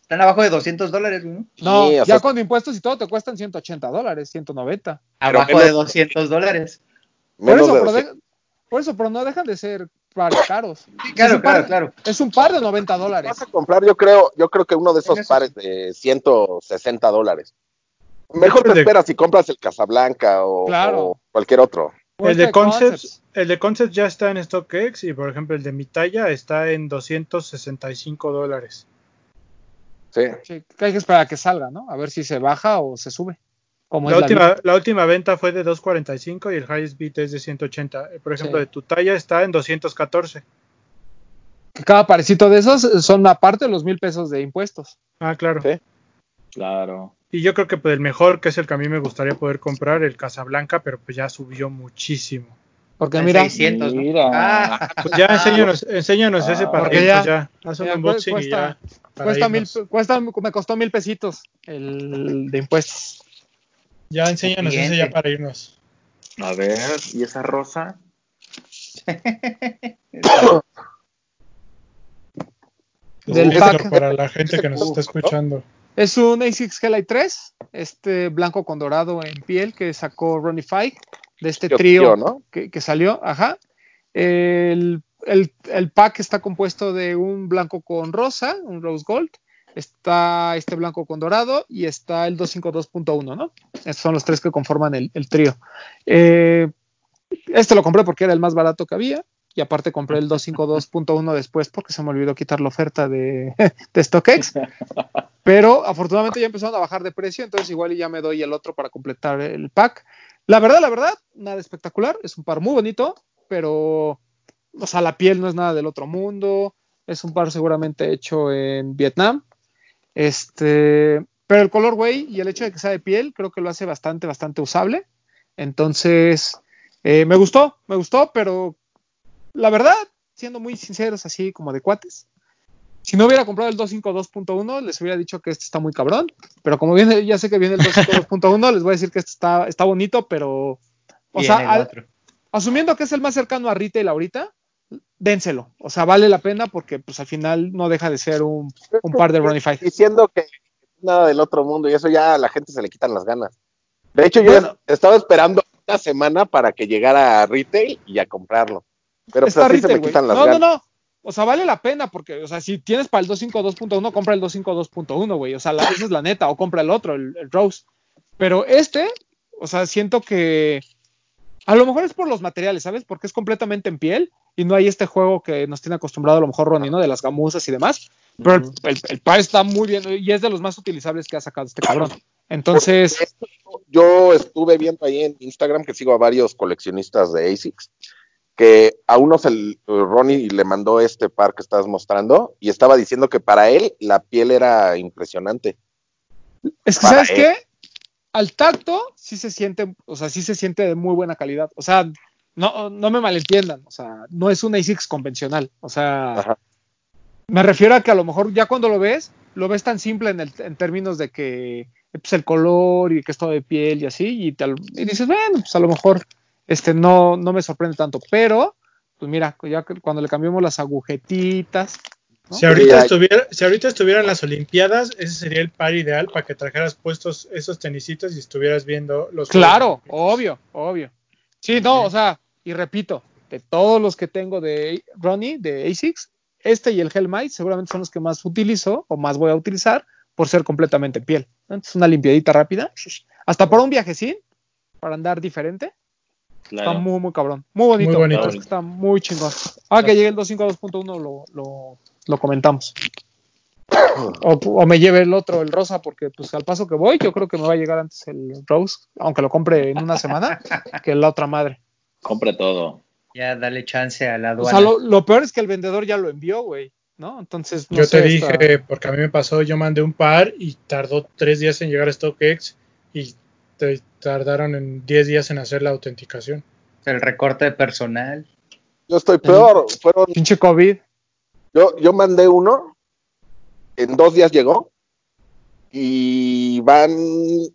Están abajo de 200 dólares, ¿no? No, Sí, ya sea- con impuestos y todo te cuestan 180 dólares, 190. Pero Abajo menos- de 200 dólares. Por menos eso, de pero 200. de- por eso, pero no dejan de ser pares caros. Sí, Es claro, un par- claro, claro. Es un par de 90 dólares. Vas a comprar, yo creo, yo creo que uno de esos pares de 160 dólares. Mejor te esperas si compras el Casablanca o, Claro. o cualquier otro. O El de Concepts, el de Concepts ya está en StockX y por ejemplo el de mi talla está en 265 dólares. Sí. Sí, hay que esperar a que salga, ¿no? A ver si se baja o se sube. Como La última, la última venta fue de 245 y el highest bid es de 180. Por ejemplo, Sí. de tu talla está en 214. Que Cada parecito de esos son aparte de los mil pesos de impuestos. Ah, claro. Sí. Claro. Y yo creo que pues, el mejor, que es el que a mí me gustaría poder comprar, el Casablanca, pero pues ya subió muchísimo. Porque mira, 600, ¿no? Mira. Ah, Pues ya enséñanos, enséñanos ese Ah, para porque ir, ya- pues, ya, haz un ya unboxing y cuesta- ya. para cuesta mil, cuesta, me costó mil pesitos el de impuestos. Ya enséñanos ese ya para irnos. A ver, ¿y esa rosa? Del pack. para la gente que nos está escuchando. Es un ASICS Hellite 3, este blanco con dorado en piel que sacó Ronnie Fike de este trío ¿no? que, que salió. Ajá. El, el- el pack está compuesto de un blanco con rosa, un rose gold. Está este blanco con dorado y está el 252.1, ¿no? Estos son los tres que conforman el, el trío. Eh, este lo compré porque era el más barato que había. Y aparte compré el 252.1 después porque se me olvidó quitar la oferta de, de StockX. Pero afortunadamente ya empezaron a bajar de precio, entonces igual ya me doy el otro para completar el pack. La verdad, la verdad, nada espectacular. Es un par muy bonito, pero, o sea, la piel no es nada del otro mundo. Es un par seguramente hecho en Vietnam. Este, pero el color, güey, y el hecho de que sea de piel, creo que lo hace bastante, bastante usable. Entonces, eh, me gustó, me gustó, pero la verdad, siendo muy sinceros, así como de cuates, si no hubiera comprado el 252.1, les hubiera dicho que este está muy cabrón. Pero como viene, ya sé que viene el 252.1, les voy a decir que este está, está bonito, pero. O sea, al- asumiendo que es el más cercano a retail ahorita, dénselo. O sea, vale la pena porque pues al final no deja de ser un, un par de Ronnie Five. Diciendo que nada del otro mundo y eso ya a la gente se le quitan las ganas. De hecho, yo Bueno. estaba esperando una semana para que llegara a retail y a comprarlo. Pero pues así se retail, me güey. quitan las No, no, ganas. no. O sea, vale la pena porque, o sea, si tienes para el 252.1, compra el 252.1, güey. O sea, la- esa es la neta. O compra el otro, el, el Rose. Pero este, o sea, siento que a lo mejor es por los materiales, ¿sabes? Porque es completamente en piel y no hay este juego que nos tiene acostumbrado a lo mejor Ronnie, ¿no? De las gamuzas y demás. Pero el, el, el par está muy bien y es de los más utilizables que ha sacado este cabrón. Entonces, Esto, yo estuve viendo ahí en Instagram que sigo a varios coleccionistas de ASICS, que a unos el Ronnie le mandó este par que estás mostrando y estaba diciendo que para él la piel era impresionante. Es que, Para ¿sabes él. qué? Al tacto sí se siente, o sea, sí se siente de muy buena calidad. O sea, no, no me malentiendan, o sea, no es un ASICS convencional. O sea, Ajá. me refiero a que a lo mejor ya cuando lo ves, lo ves tan simple en, el- en términos de que pues, el color y que es todo de piel y así, y, dices, bueno, pues a lo mejor este no, no me sorprende tanto. Pero, pues mira, ya que cuando le cambiamos las agujetitas, ¿no? Si ahorita, estuviera, si ahorita estuvieran las Olimpiadas, ese sería el par ideal para que trajeras puestos esos tenisitos y estuvieras viendo los. Claro, obvio, obvio. Sí, no, o sea, y repito, de todos los que tengo de Ronnie, de ASICS, este y el Hellmite seguramente son los que más utilizo o más voy a utilizar por ser completamente en piel. Entonces, una limpiadita rápida, hasta por un viajecín, para andar diferente. Claro. Está muy, muy cabrón. Muy bonito. Muy bonito. la verdad es que Está muy chingón. Ah, que llegue el 252.1 lo, lo, lo comentamos. O, o me lleve el otro, el rosa, porque pues al paso que voy, yo creo que me va a llegar antes el Rose, aunque lo compre en una semana, que la otra madre. Compra todo. Ya dale chance a la O aduana. sea, lo, lo peor es que el vendedor ya lo envió, güey, ¿no? Entonces, no yo sé, te está- dije, porque a mí me pasó, yo mandé un par y tardó tres días en llegar a StockX y te tardaron en 10 días en hacer la autenticación. El recorte de personal. Yo estoy peor. Fueron, pinche COVID. yo, yo mandé uno, en dos días llegó, y van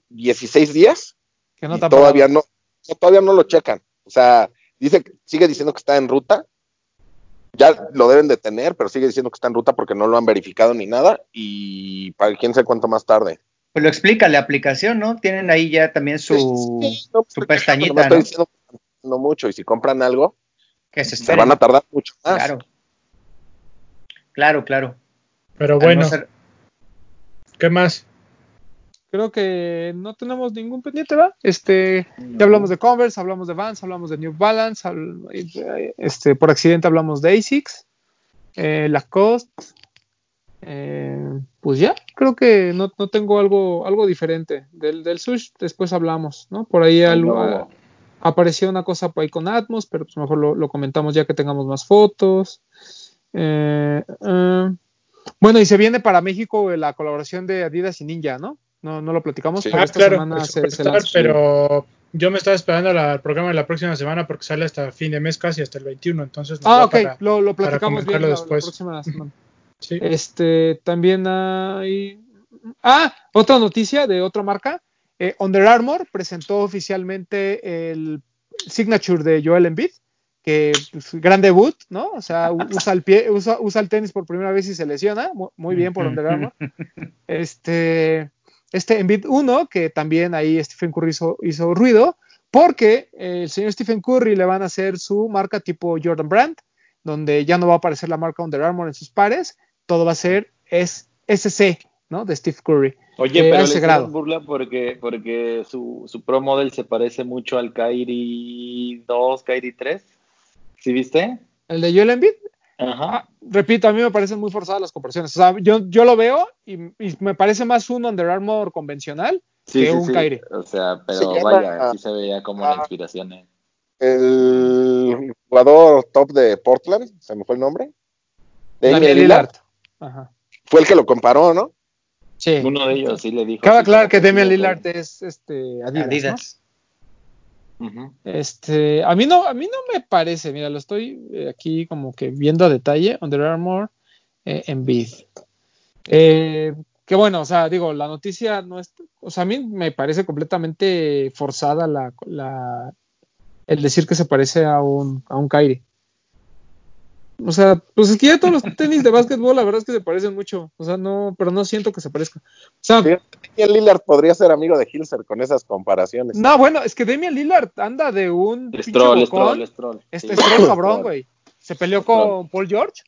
16 días, Que no y todavía no, todavía no lo checan. O sea, dice, sigue diciendo que está en ruta. Ya lo deben de tener, pero sigue diciendo que está en ruta porque no lo han verificado ni nada. Y para quién sabe cuánto más tarde. Pues lo explica la aplicación, ¿no? Tienen ahí ya también su, Sí, no, su pestañita, estoy ¿no? diciendo mucho y si compran algo, Que se van a tardar mucho más. Claro. Claro, claro. Pero bueno, no ser- ¿qué más? Creo que no tenemos ningún pendiente, ¿va? Este, ya hablamos de Converse, hablamos de Vans, hablamos de New Balance, este, por accidente hablamos de ASICS, eh, Lacoste, eh, pues ya, creo que no, no tengo algo, algo diferente. Del, del Sush después hablamos, ¿no? Por ahí algo, apareció una cosa por ahí con Atmos, pero pues mejor lo, lo comentamos ya que tengamos más fotos. Eh, eh, bueno, y se viene para México la colaboración de Adidas y Ninja, ¿no? No, no lo platicamos, Sí. pero Ah, esta claro, semana se, se lanza. pero yo me estaba esperando la- el programa de la próxima semana porque sale hasta fin de mes casi, hasta el 21, entonces Ah, ok, para- lo, lo platicamos bien la, la después. próxima semana. sí. Este, también hay. Ah, otra noticia de otra marca. Eh, Under Armour presentó oficialmente el signature de Joel Embiid, que pues, gran debut, ¿no? O sea, usa el pie, usa, usa el tenis por primera vez y se lesiona. Mu- Muy bien por Under Armour. Este, este Embiid 1, que también ahí Stephen Curry hizo, hizo ruido, porque eh, el señor Stephen Curry le van a hacer su marca tipo Jordan Brand, donde ya no va a aparecer la marca Under Armour en sus pares, todo va a ser es SC, ¿no? De Steve Curry. Oye, Eh, pero le grado. burla porque, porque su, su Pro Model se parece mucho al Kairi 2, Kairi 3. ¿Sí viste? El de Joel Embiid, Ajá. ah, repito, a mí me parecen muy forzadas las comparaciones. O sea, yo, yo lo veo y, y me parece más un Under Armour convencional Sí, que sí, un sí. Kyrie. O sea, Se pero llama- vaya, sí se veía como la Ah. inspiración. eh. El jugador top de Portland, se me fue el nombre. Damian Damian Lillard, Ajá. fue el que lo comparó, ¿no? Sí. Uno de ellos sí le dijo. Cabe aclarar que lo Lillard es este Adidas, ¿no? Este, a mí no, a mí no me parece, mira, lo estoy eh, aquí como que viendo a detalle, Under Armour eh, en Bid. Eh, que bueno, o sea, digo, la noticia no es, o sea, a mí me parece completamente forzada la, la el decir que se parece a un, a un Kyrie. O sea, pues es que ya todos los tenis de básquetbol, la verdad es que se parecen mucho. O sea, no, pero no siento que se parezcan. O sea, Sí. Damian Lillard podría ser amigo de Hilser con esas comparaciones. no, bueno, es que Damian Lillard anda de un pinche Stroll, bocón. Stroll, Stroll. Este Sí, es Stroll cabrón, güey. Se peleó con Paul George.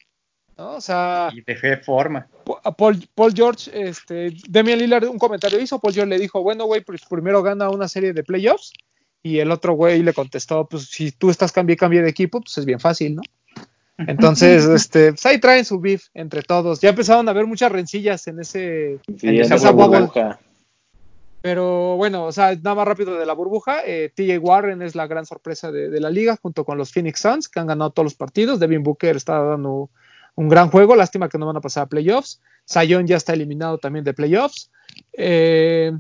¿no? O sea, Y de forma. a Paul, Paul George, este, Damian Lillard un comentario hizo, Paul George le dijo, bueno, güey, pues primero gana una serie de playoffs. Y el otro güey le contestó, pues si tú estás cambie, cambie de equipo, pues es bien fácil, ¿no? Entonces, este, pues ahí traen su beef entre todos. Ya empezaron a haber muchas rencillas en ese, Sí, En en esa esa burbuja. burbuja. Pero bueno, o sea, nada más rápido de la burbuja. eh, TJ Warren es la gran sorpresa de, de la liga, junto con los Phoenix Suns, que han ganado todos los partidos. Devin Booker está dando un gran juego. Lástima que no van a pasar a playoffs. Zion ya está eliminado también de playoffs. Eh,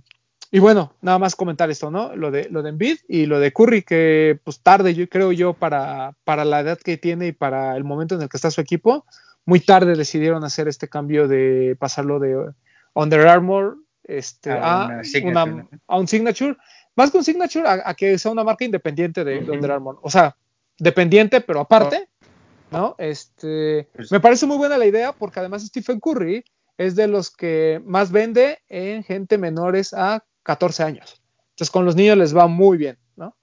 y bueno, nada más comentar esto, ¿no? Lo de, lo de Embiid y lo de Curry, que pues tarde, yo creo yo, para, para la edad que tiene y para el momento en el que está su equipo, muy tarde decidieron hacer este cambio de pasarlo de Under Armour este, A a, una signature, una- ¿no? a un signature, más que un signature, a, a que sea una marca independiente de, de. Under Armour. O sea, dependiente, pero aparte, ¿no? Este, Pues- me parece muy buena la idea porque además Stephen Curry es de los que más vende en gente menores a 14 años. Entonces con los niños les va muy bien, ¿no?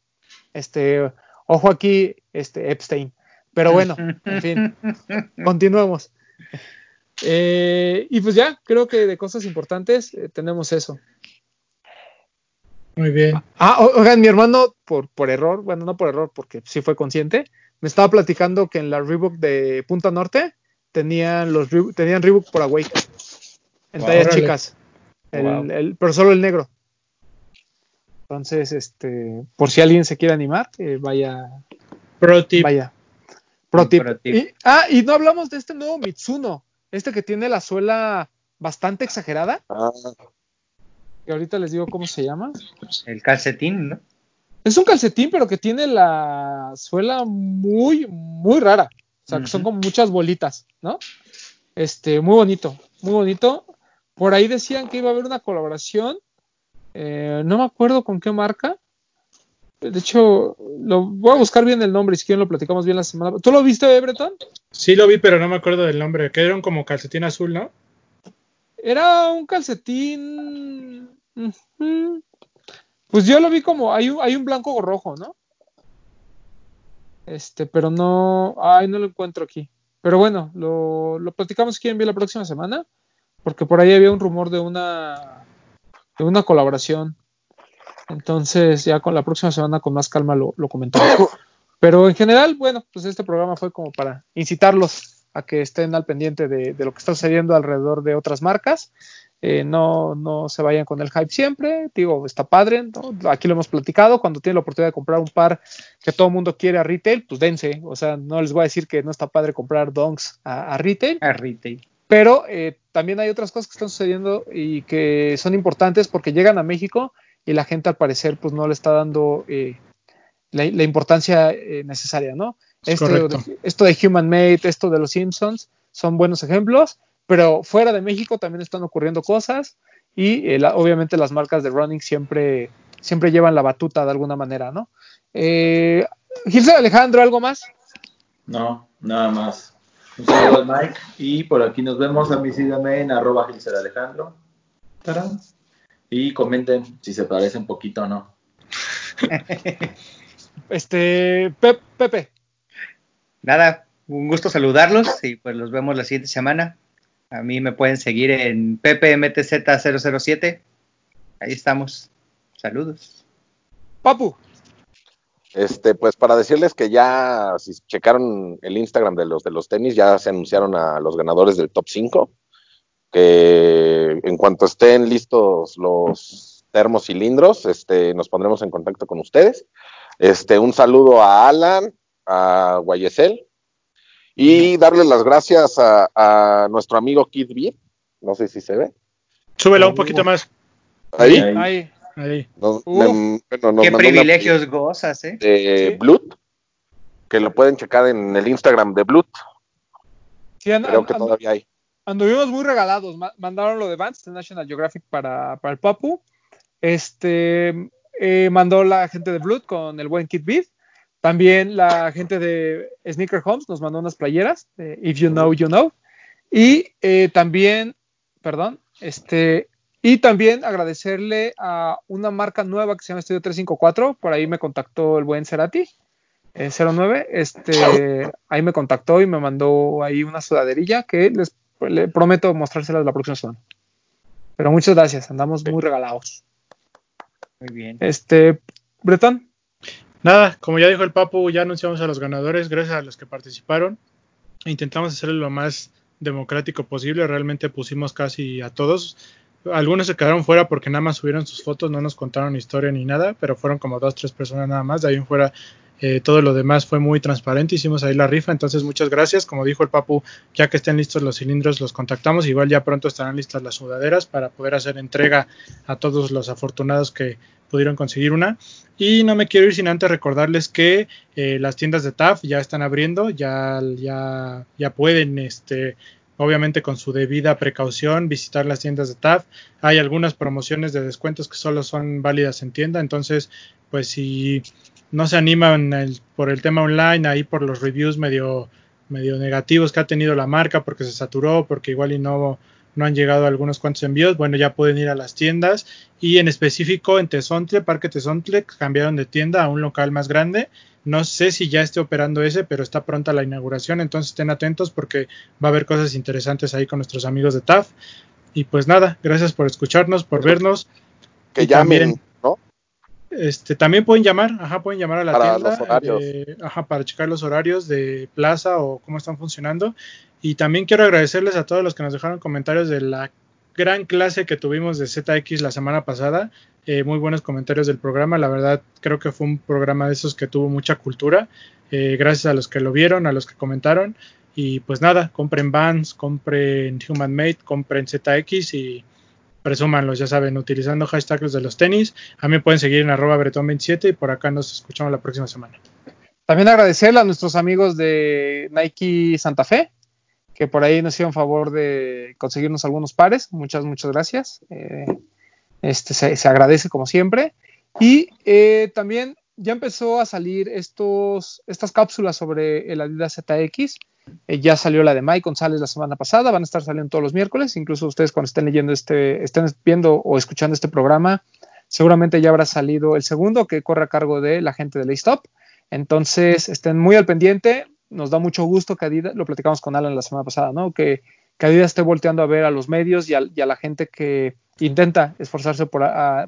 Este, Ojo aquí, este Epstein. Pero bueno, en fin, continuemos. Eh, y pues ya, creo que de cosas importantes eh, tenemos eso. Muy bien. Ah, oigan, mi hermano, por, por error, bueno, no por error, porque sí fue consciente, me estaba platicando que en la Reebok de Punta Norte tenían los Reebok- tenían Reebok por Awake en Wow. tallas Órale. chicas, el- Wow. el- pero solo el negro. Entonces, este, por si alguien se quiere animar, eh, vaya, Pro tip. vaya. Pro tip. pro tip. Y- ah, y no hablamos de este nuevo Mitsuno, este que tiene la suela bastante exagerada, Ah, que ahorita les digo cómo se llama. El calcetín, ¿no? Es un calcetín, pero que tiene la suela muy, muy rara. O sea, que son como muchas bolitas, ¿no? Este, muy bonito, muy bonito. Por ahí decían que iba a haber una colaboración. Eh, no me acuerdo con qué marca. De hecho, lo voy a buscar bien el nombre y si quieren lo platicamos bien la semana. ¿Tú lo viste, eh, Breton? Sí lo vi, pero no me acuerdo del nombre. Que eran como calcetín azul, ¿no? Era un calcetín. Pues yo lo vi como. Hay un, hay un blanco o rojo, ¿no? Este, pero no. Ay, no lo encuentro aquí. Pero bueno, lo, lo platicamos quieren bien la próxima semana. Porque por ahí había un rumor de una. De una colaboración. Entonces, ya con la próxima semana con más calma lo, lo comentamos. Pero en general, bueno, pues este programa fue como para incitarlos a que estén al pendiente de, de lo que está sucediendo alrededor de otras marcas. Eh, no, no se vayan con el hype siempre. Digo, está padre. ¿no? Aquí lo hemos platicado. Cuando tienen la oportunidad de comprar un par que todo el mundo quiere a retail, pues dense. O sea, no les voy a decir que no está padre comprar donks a, a retail. A retail. Pero eh, también hay otras cosas que están sucediendo y que son importantes porque llegan a México y la gente al parecer pues no le está dando eh, la, la importancia eh, necesaria, ¿no? Es Esto correcto. de, esto de Human Made, esto de los Simpsons, son buenos ejemplos, pero fuera de México también están ocurriendo cosas y eh, la- obviamente las marcas de running siempre, siempre llevan la batuta de alguna manera, ¿no? Eh, Gilson Alejandro, ¿algo más? No, nada más. Un saludo al Mike. Y por aquí nos vemos. A mí síganme en arroba Gilser Alejandro. Tarán. Y comenten si se parecen poquito o no. Este, Pep- Pepe. Nada, un gusto saludarlos y pues los vemos la siguiente semana. A mí me pueden seguir en ppmtz007. Ahí estamos. Saludos. Papu. Este, pues para decirles que ya, si checaron el Instagram de los de los tenis, ya se anunciaron a los ganadores del top 5. Que en cuanto estén listos los termocilindros, este, nos pondremos en contacto con ustedes. Este, un saludo a Alan, a Guayesel, y darle las gracias a, a nuestro amigo Kid Beat. No sé si se ve. Súbela un poquito más. Ahí. Ahí. Ahí. Ahí. Nos, Uh, me- bueno, nos Qué una- privilegios gozas, ¿eh? de Sí. Blut, que lo pueden checar en el Instagram de Blut. Sí, and- Creo que and- todavía hay. anduvimos muy regalados. Ma- mandaron lo de Vans de National Geographic para, para el Papu. Este eh, mandó la gente de Blood con el buen Kid Beat. También la gente de Sneaker Homes nos mandó unas playeras. de If you know, you know. Y eh, también, perdón, este, y también agradecerle a una marca nueva que se llama Estudio 354. Por ahí me contactó el buen Cerati. eh, 09, este, ahí me contactó y me mandó ahí una sudaderilla que les le prometo mostrárselas la próxima semana. Pero muchas gracias, andamos muy regalados. Muy bien. Este, Bretón, Nada, como ya dijo el Papu, ya anunciamos a los ganadores, gracias a los que participaron. Intentamos hacerlo lo más democrático posible, realmente pusimos casi a todos. Algunos se quedaron fuera porque nada más subieron sus fotos, no nos contaron historia ni nada, pero fueron como dos, tres personas nada más. De ahí en fuera, eh, todo lo demás fue muy transparente. Hicimos ahí la rifa, entonces muchas gracias. Como dijo el Papu, ya que estén listos los cilindros, los contactamos. Igual ya pronto estarán listas las sudaderas para poder hacer entrega a todos los afortunados que pudieron conseguir una. Y no me quiero ir sin antes recordarles que eh, las tiendas de TAF ya están abriendo, ya, ya, ya pueden, este, obviamente con su debida precaución, visitar las tiendas de TAF. Hay algunas promociones de descuentos que solo son válidas en tienda, entonces, pues si no se animan por el tema online, ahí por los reviews medio, medio negativos que ha tenido la marca, porque se saturó, porque igual y no, no han llegado algunos cuantos envíos, bueno, ya pueden ir a las tiendas y en específico en Tezontle, Parque Tezontle, cambiaron de tienda a un local más grande. No sé si ya esté operando ese, pero está pronta la inauguración, entonces estén atentos porque va a haber cosas interesantes ahí con nuestros amigos de TAF. Y pues nada, gracias por escucharnos, por vernos. Que llamen, también-. Este, también pueden llamar, ajá, pueden llamar a la Para tienda, los horarios. eh, ajá, para checar los horarios de plaza o cómo están funcionando. Y también quiero agradecerles a todos los que nos dejaron comentarios de la gran clase que tuvimos de ZX la semana pasada. Eh, muy buenos comentarios del programa. La verdad, creo que fue un programa de esos que tuvo mucha cultura. Eh, gracias a los que lo vieron, a los que comentaron. Y pues nada, compren Vans, compren Human Made, compren ZX y presúmanlos, ya saben, utilizando hashtags de los tenis. A mí pueden seguir en arroba bretón27 y por acá nos escuchamos la próxima semana. También agradecerle a nuestros amigos de Nike Santa Fe, que por ahí nos hicieron favor de conseguirnos algunos pares. Muchas, muchas gracias. Eh, este se, se agradece como siempre. Y eh, también ya empezó a salir estos, estas cápsulas sobre el Adidas ZX. Eh, ya salió la de Mike González la semana pasada, van a estar saliendo todos los miércoles. Incluso ustedes cuando estén leyendo este, estén viendo o escuchando este programa, seguramente ya habrá salido el segundo que corre a cargo de la gente de Stop. Entonces, estén muy al pendiente. Nos da mucho gusto que Adidas, lo platicamos con Alan la semana pasada, ¿no? Que, que Adidas esté volteando a ver a los medios y a, la gente que intenta esforzarse por,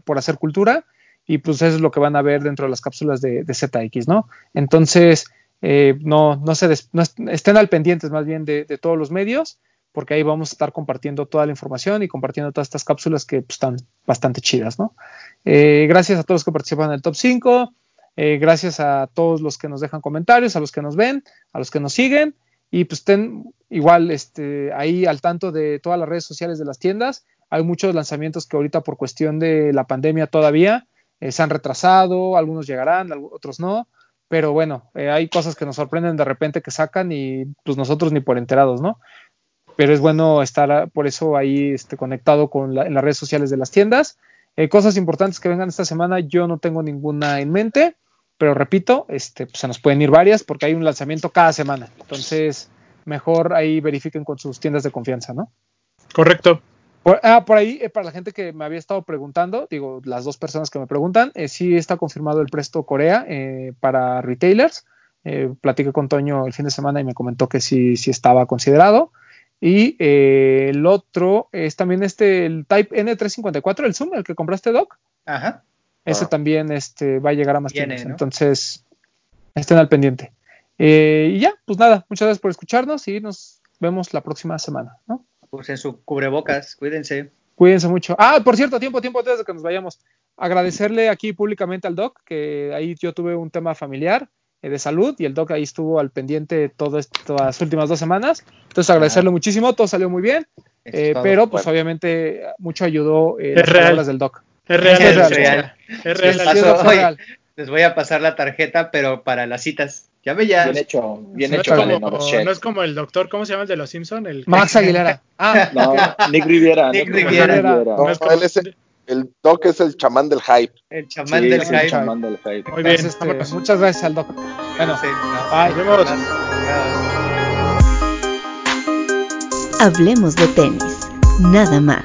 por, hacer cultura. Y pues eso es lo que van a ver dentro de las cápsulas de, de ZX, ¿no? Entonces, eh, no, no se des, no estén al pendientes más bien de, todos los medios, porque ahí vamos a estar compartiendo toda la información y compartiendo todas estas cápsulas que pues, están bastante chidas, ¿no? Eh, gracias a todos los que participan en el top 5. Eh, gracias a todos los que nos dejan comentarios, a los que nos ven, a los que nos siguen y pues estén igual este, ahí al tanto de todas las redes sociales de las tiendas. Hay muchos lanzamientos que ahorita por cuestión de la pandemia todavía eh, se han retrasado, algunos llegarán, otros no, pero bueno, eh, hay cosas que nos sorprenden de repente que sacan y pues nosotros ni por enterados, ¿no? Pero es bueno estar por eso ahí este, conectado con la, en las redes sociales de las tiendas. Eh, cosas importantes que vengan esta semana, yo no tengo ninguna en mente, pero repito, este, pues se nos pueden ir varias porque hay un lanzamiento cada semana. Entonces, mejor ahí verifiquen con sus tiendas de confianza, ¿no? Correcto. Por, ah, por ahí, eh, para la gente que me había estado preguntando, digo, las dos personas que me preguntan, eh, sí está confirmado el Presto Corea eh, para retailers. Eh, platiqué con Toño el fin de semana y me comentó que sí, sí estaba considerado. Y eh, el otro es también este, el Type N354, el Zoom, el que compraste, Doc. Ajá. Ese también este, va a llegar a más Viene, tiendas. ¿no? Entonces, estén al pendiente. Eh, y ya, pues nada, muchas gracias por escucharnos y nos vemos la próxima semana, ¿no? Usen su cubrebocas, cuídense. Cuídense mucho. Ah, por cierto, tiempo, tiempo antes de que nos vayamos. Agradecerle aquí públicamente al Doc, que ahí yo tuve un tema familiar eh, de salud y el Doc ahí estuvo al pendiente todas las últimas dos semanas. Entonces agradecerle Ah. muchísimo, todo salió muy bien, eh, pero pues Bueno. obviamente mucho ayudó eh, las real. palabras del Doc. Es real. Es Es real. real. Es real. Les Sí, paso- es Doc, oye, real. Les voy a pasar la tarjeta, pero para las citas. Ya ve ya. Bien hecho, bien No hecho, como, no es como el doctor, ¿cómo se llama el de los Simpson? El Max Aguilera. Ah, No, Nick Riviera. Nick no Riviera. Riviera. No, No es como- él es el, el Doc es el chamán del hype. El chamán Sí, del el hype. chamán del hype. Muy bien. Entonces, este, muchas gracias al Doc. Bueno, Sí, no. bye. Nos vemos. Gracias. Hablemos de tenis, nada más.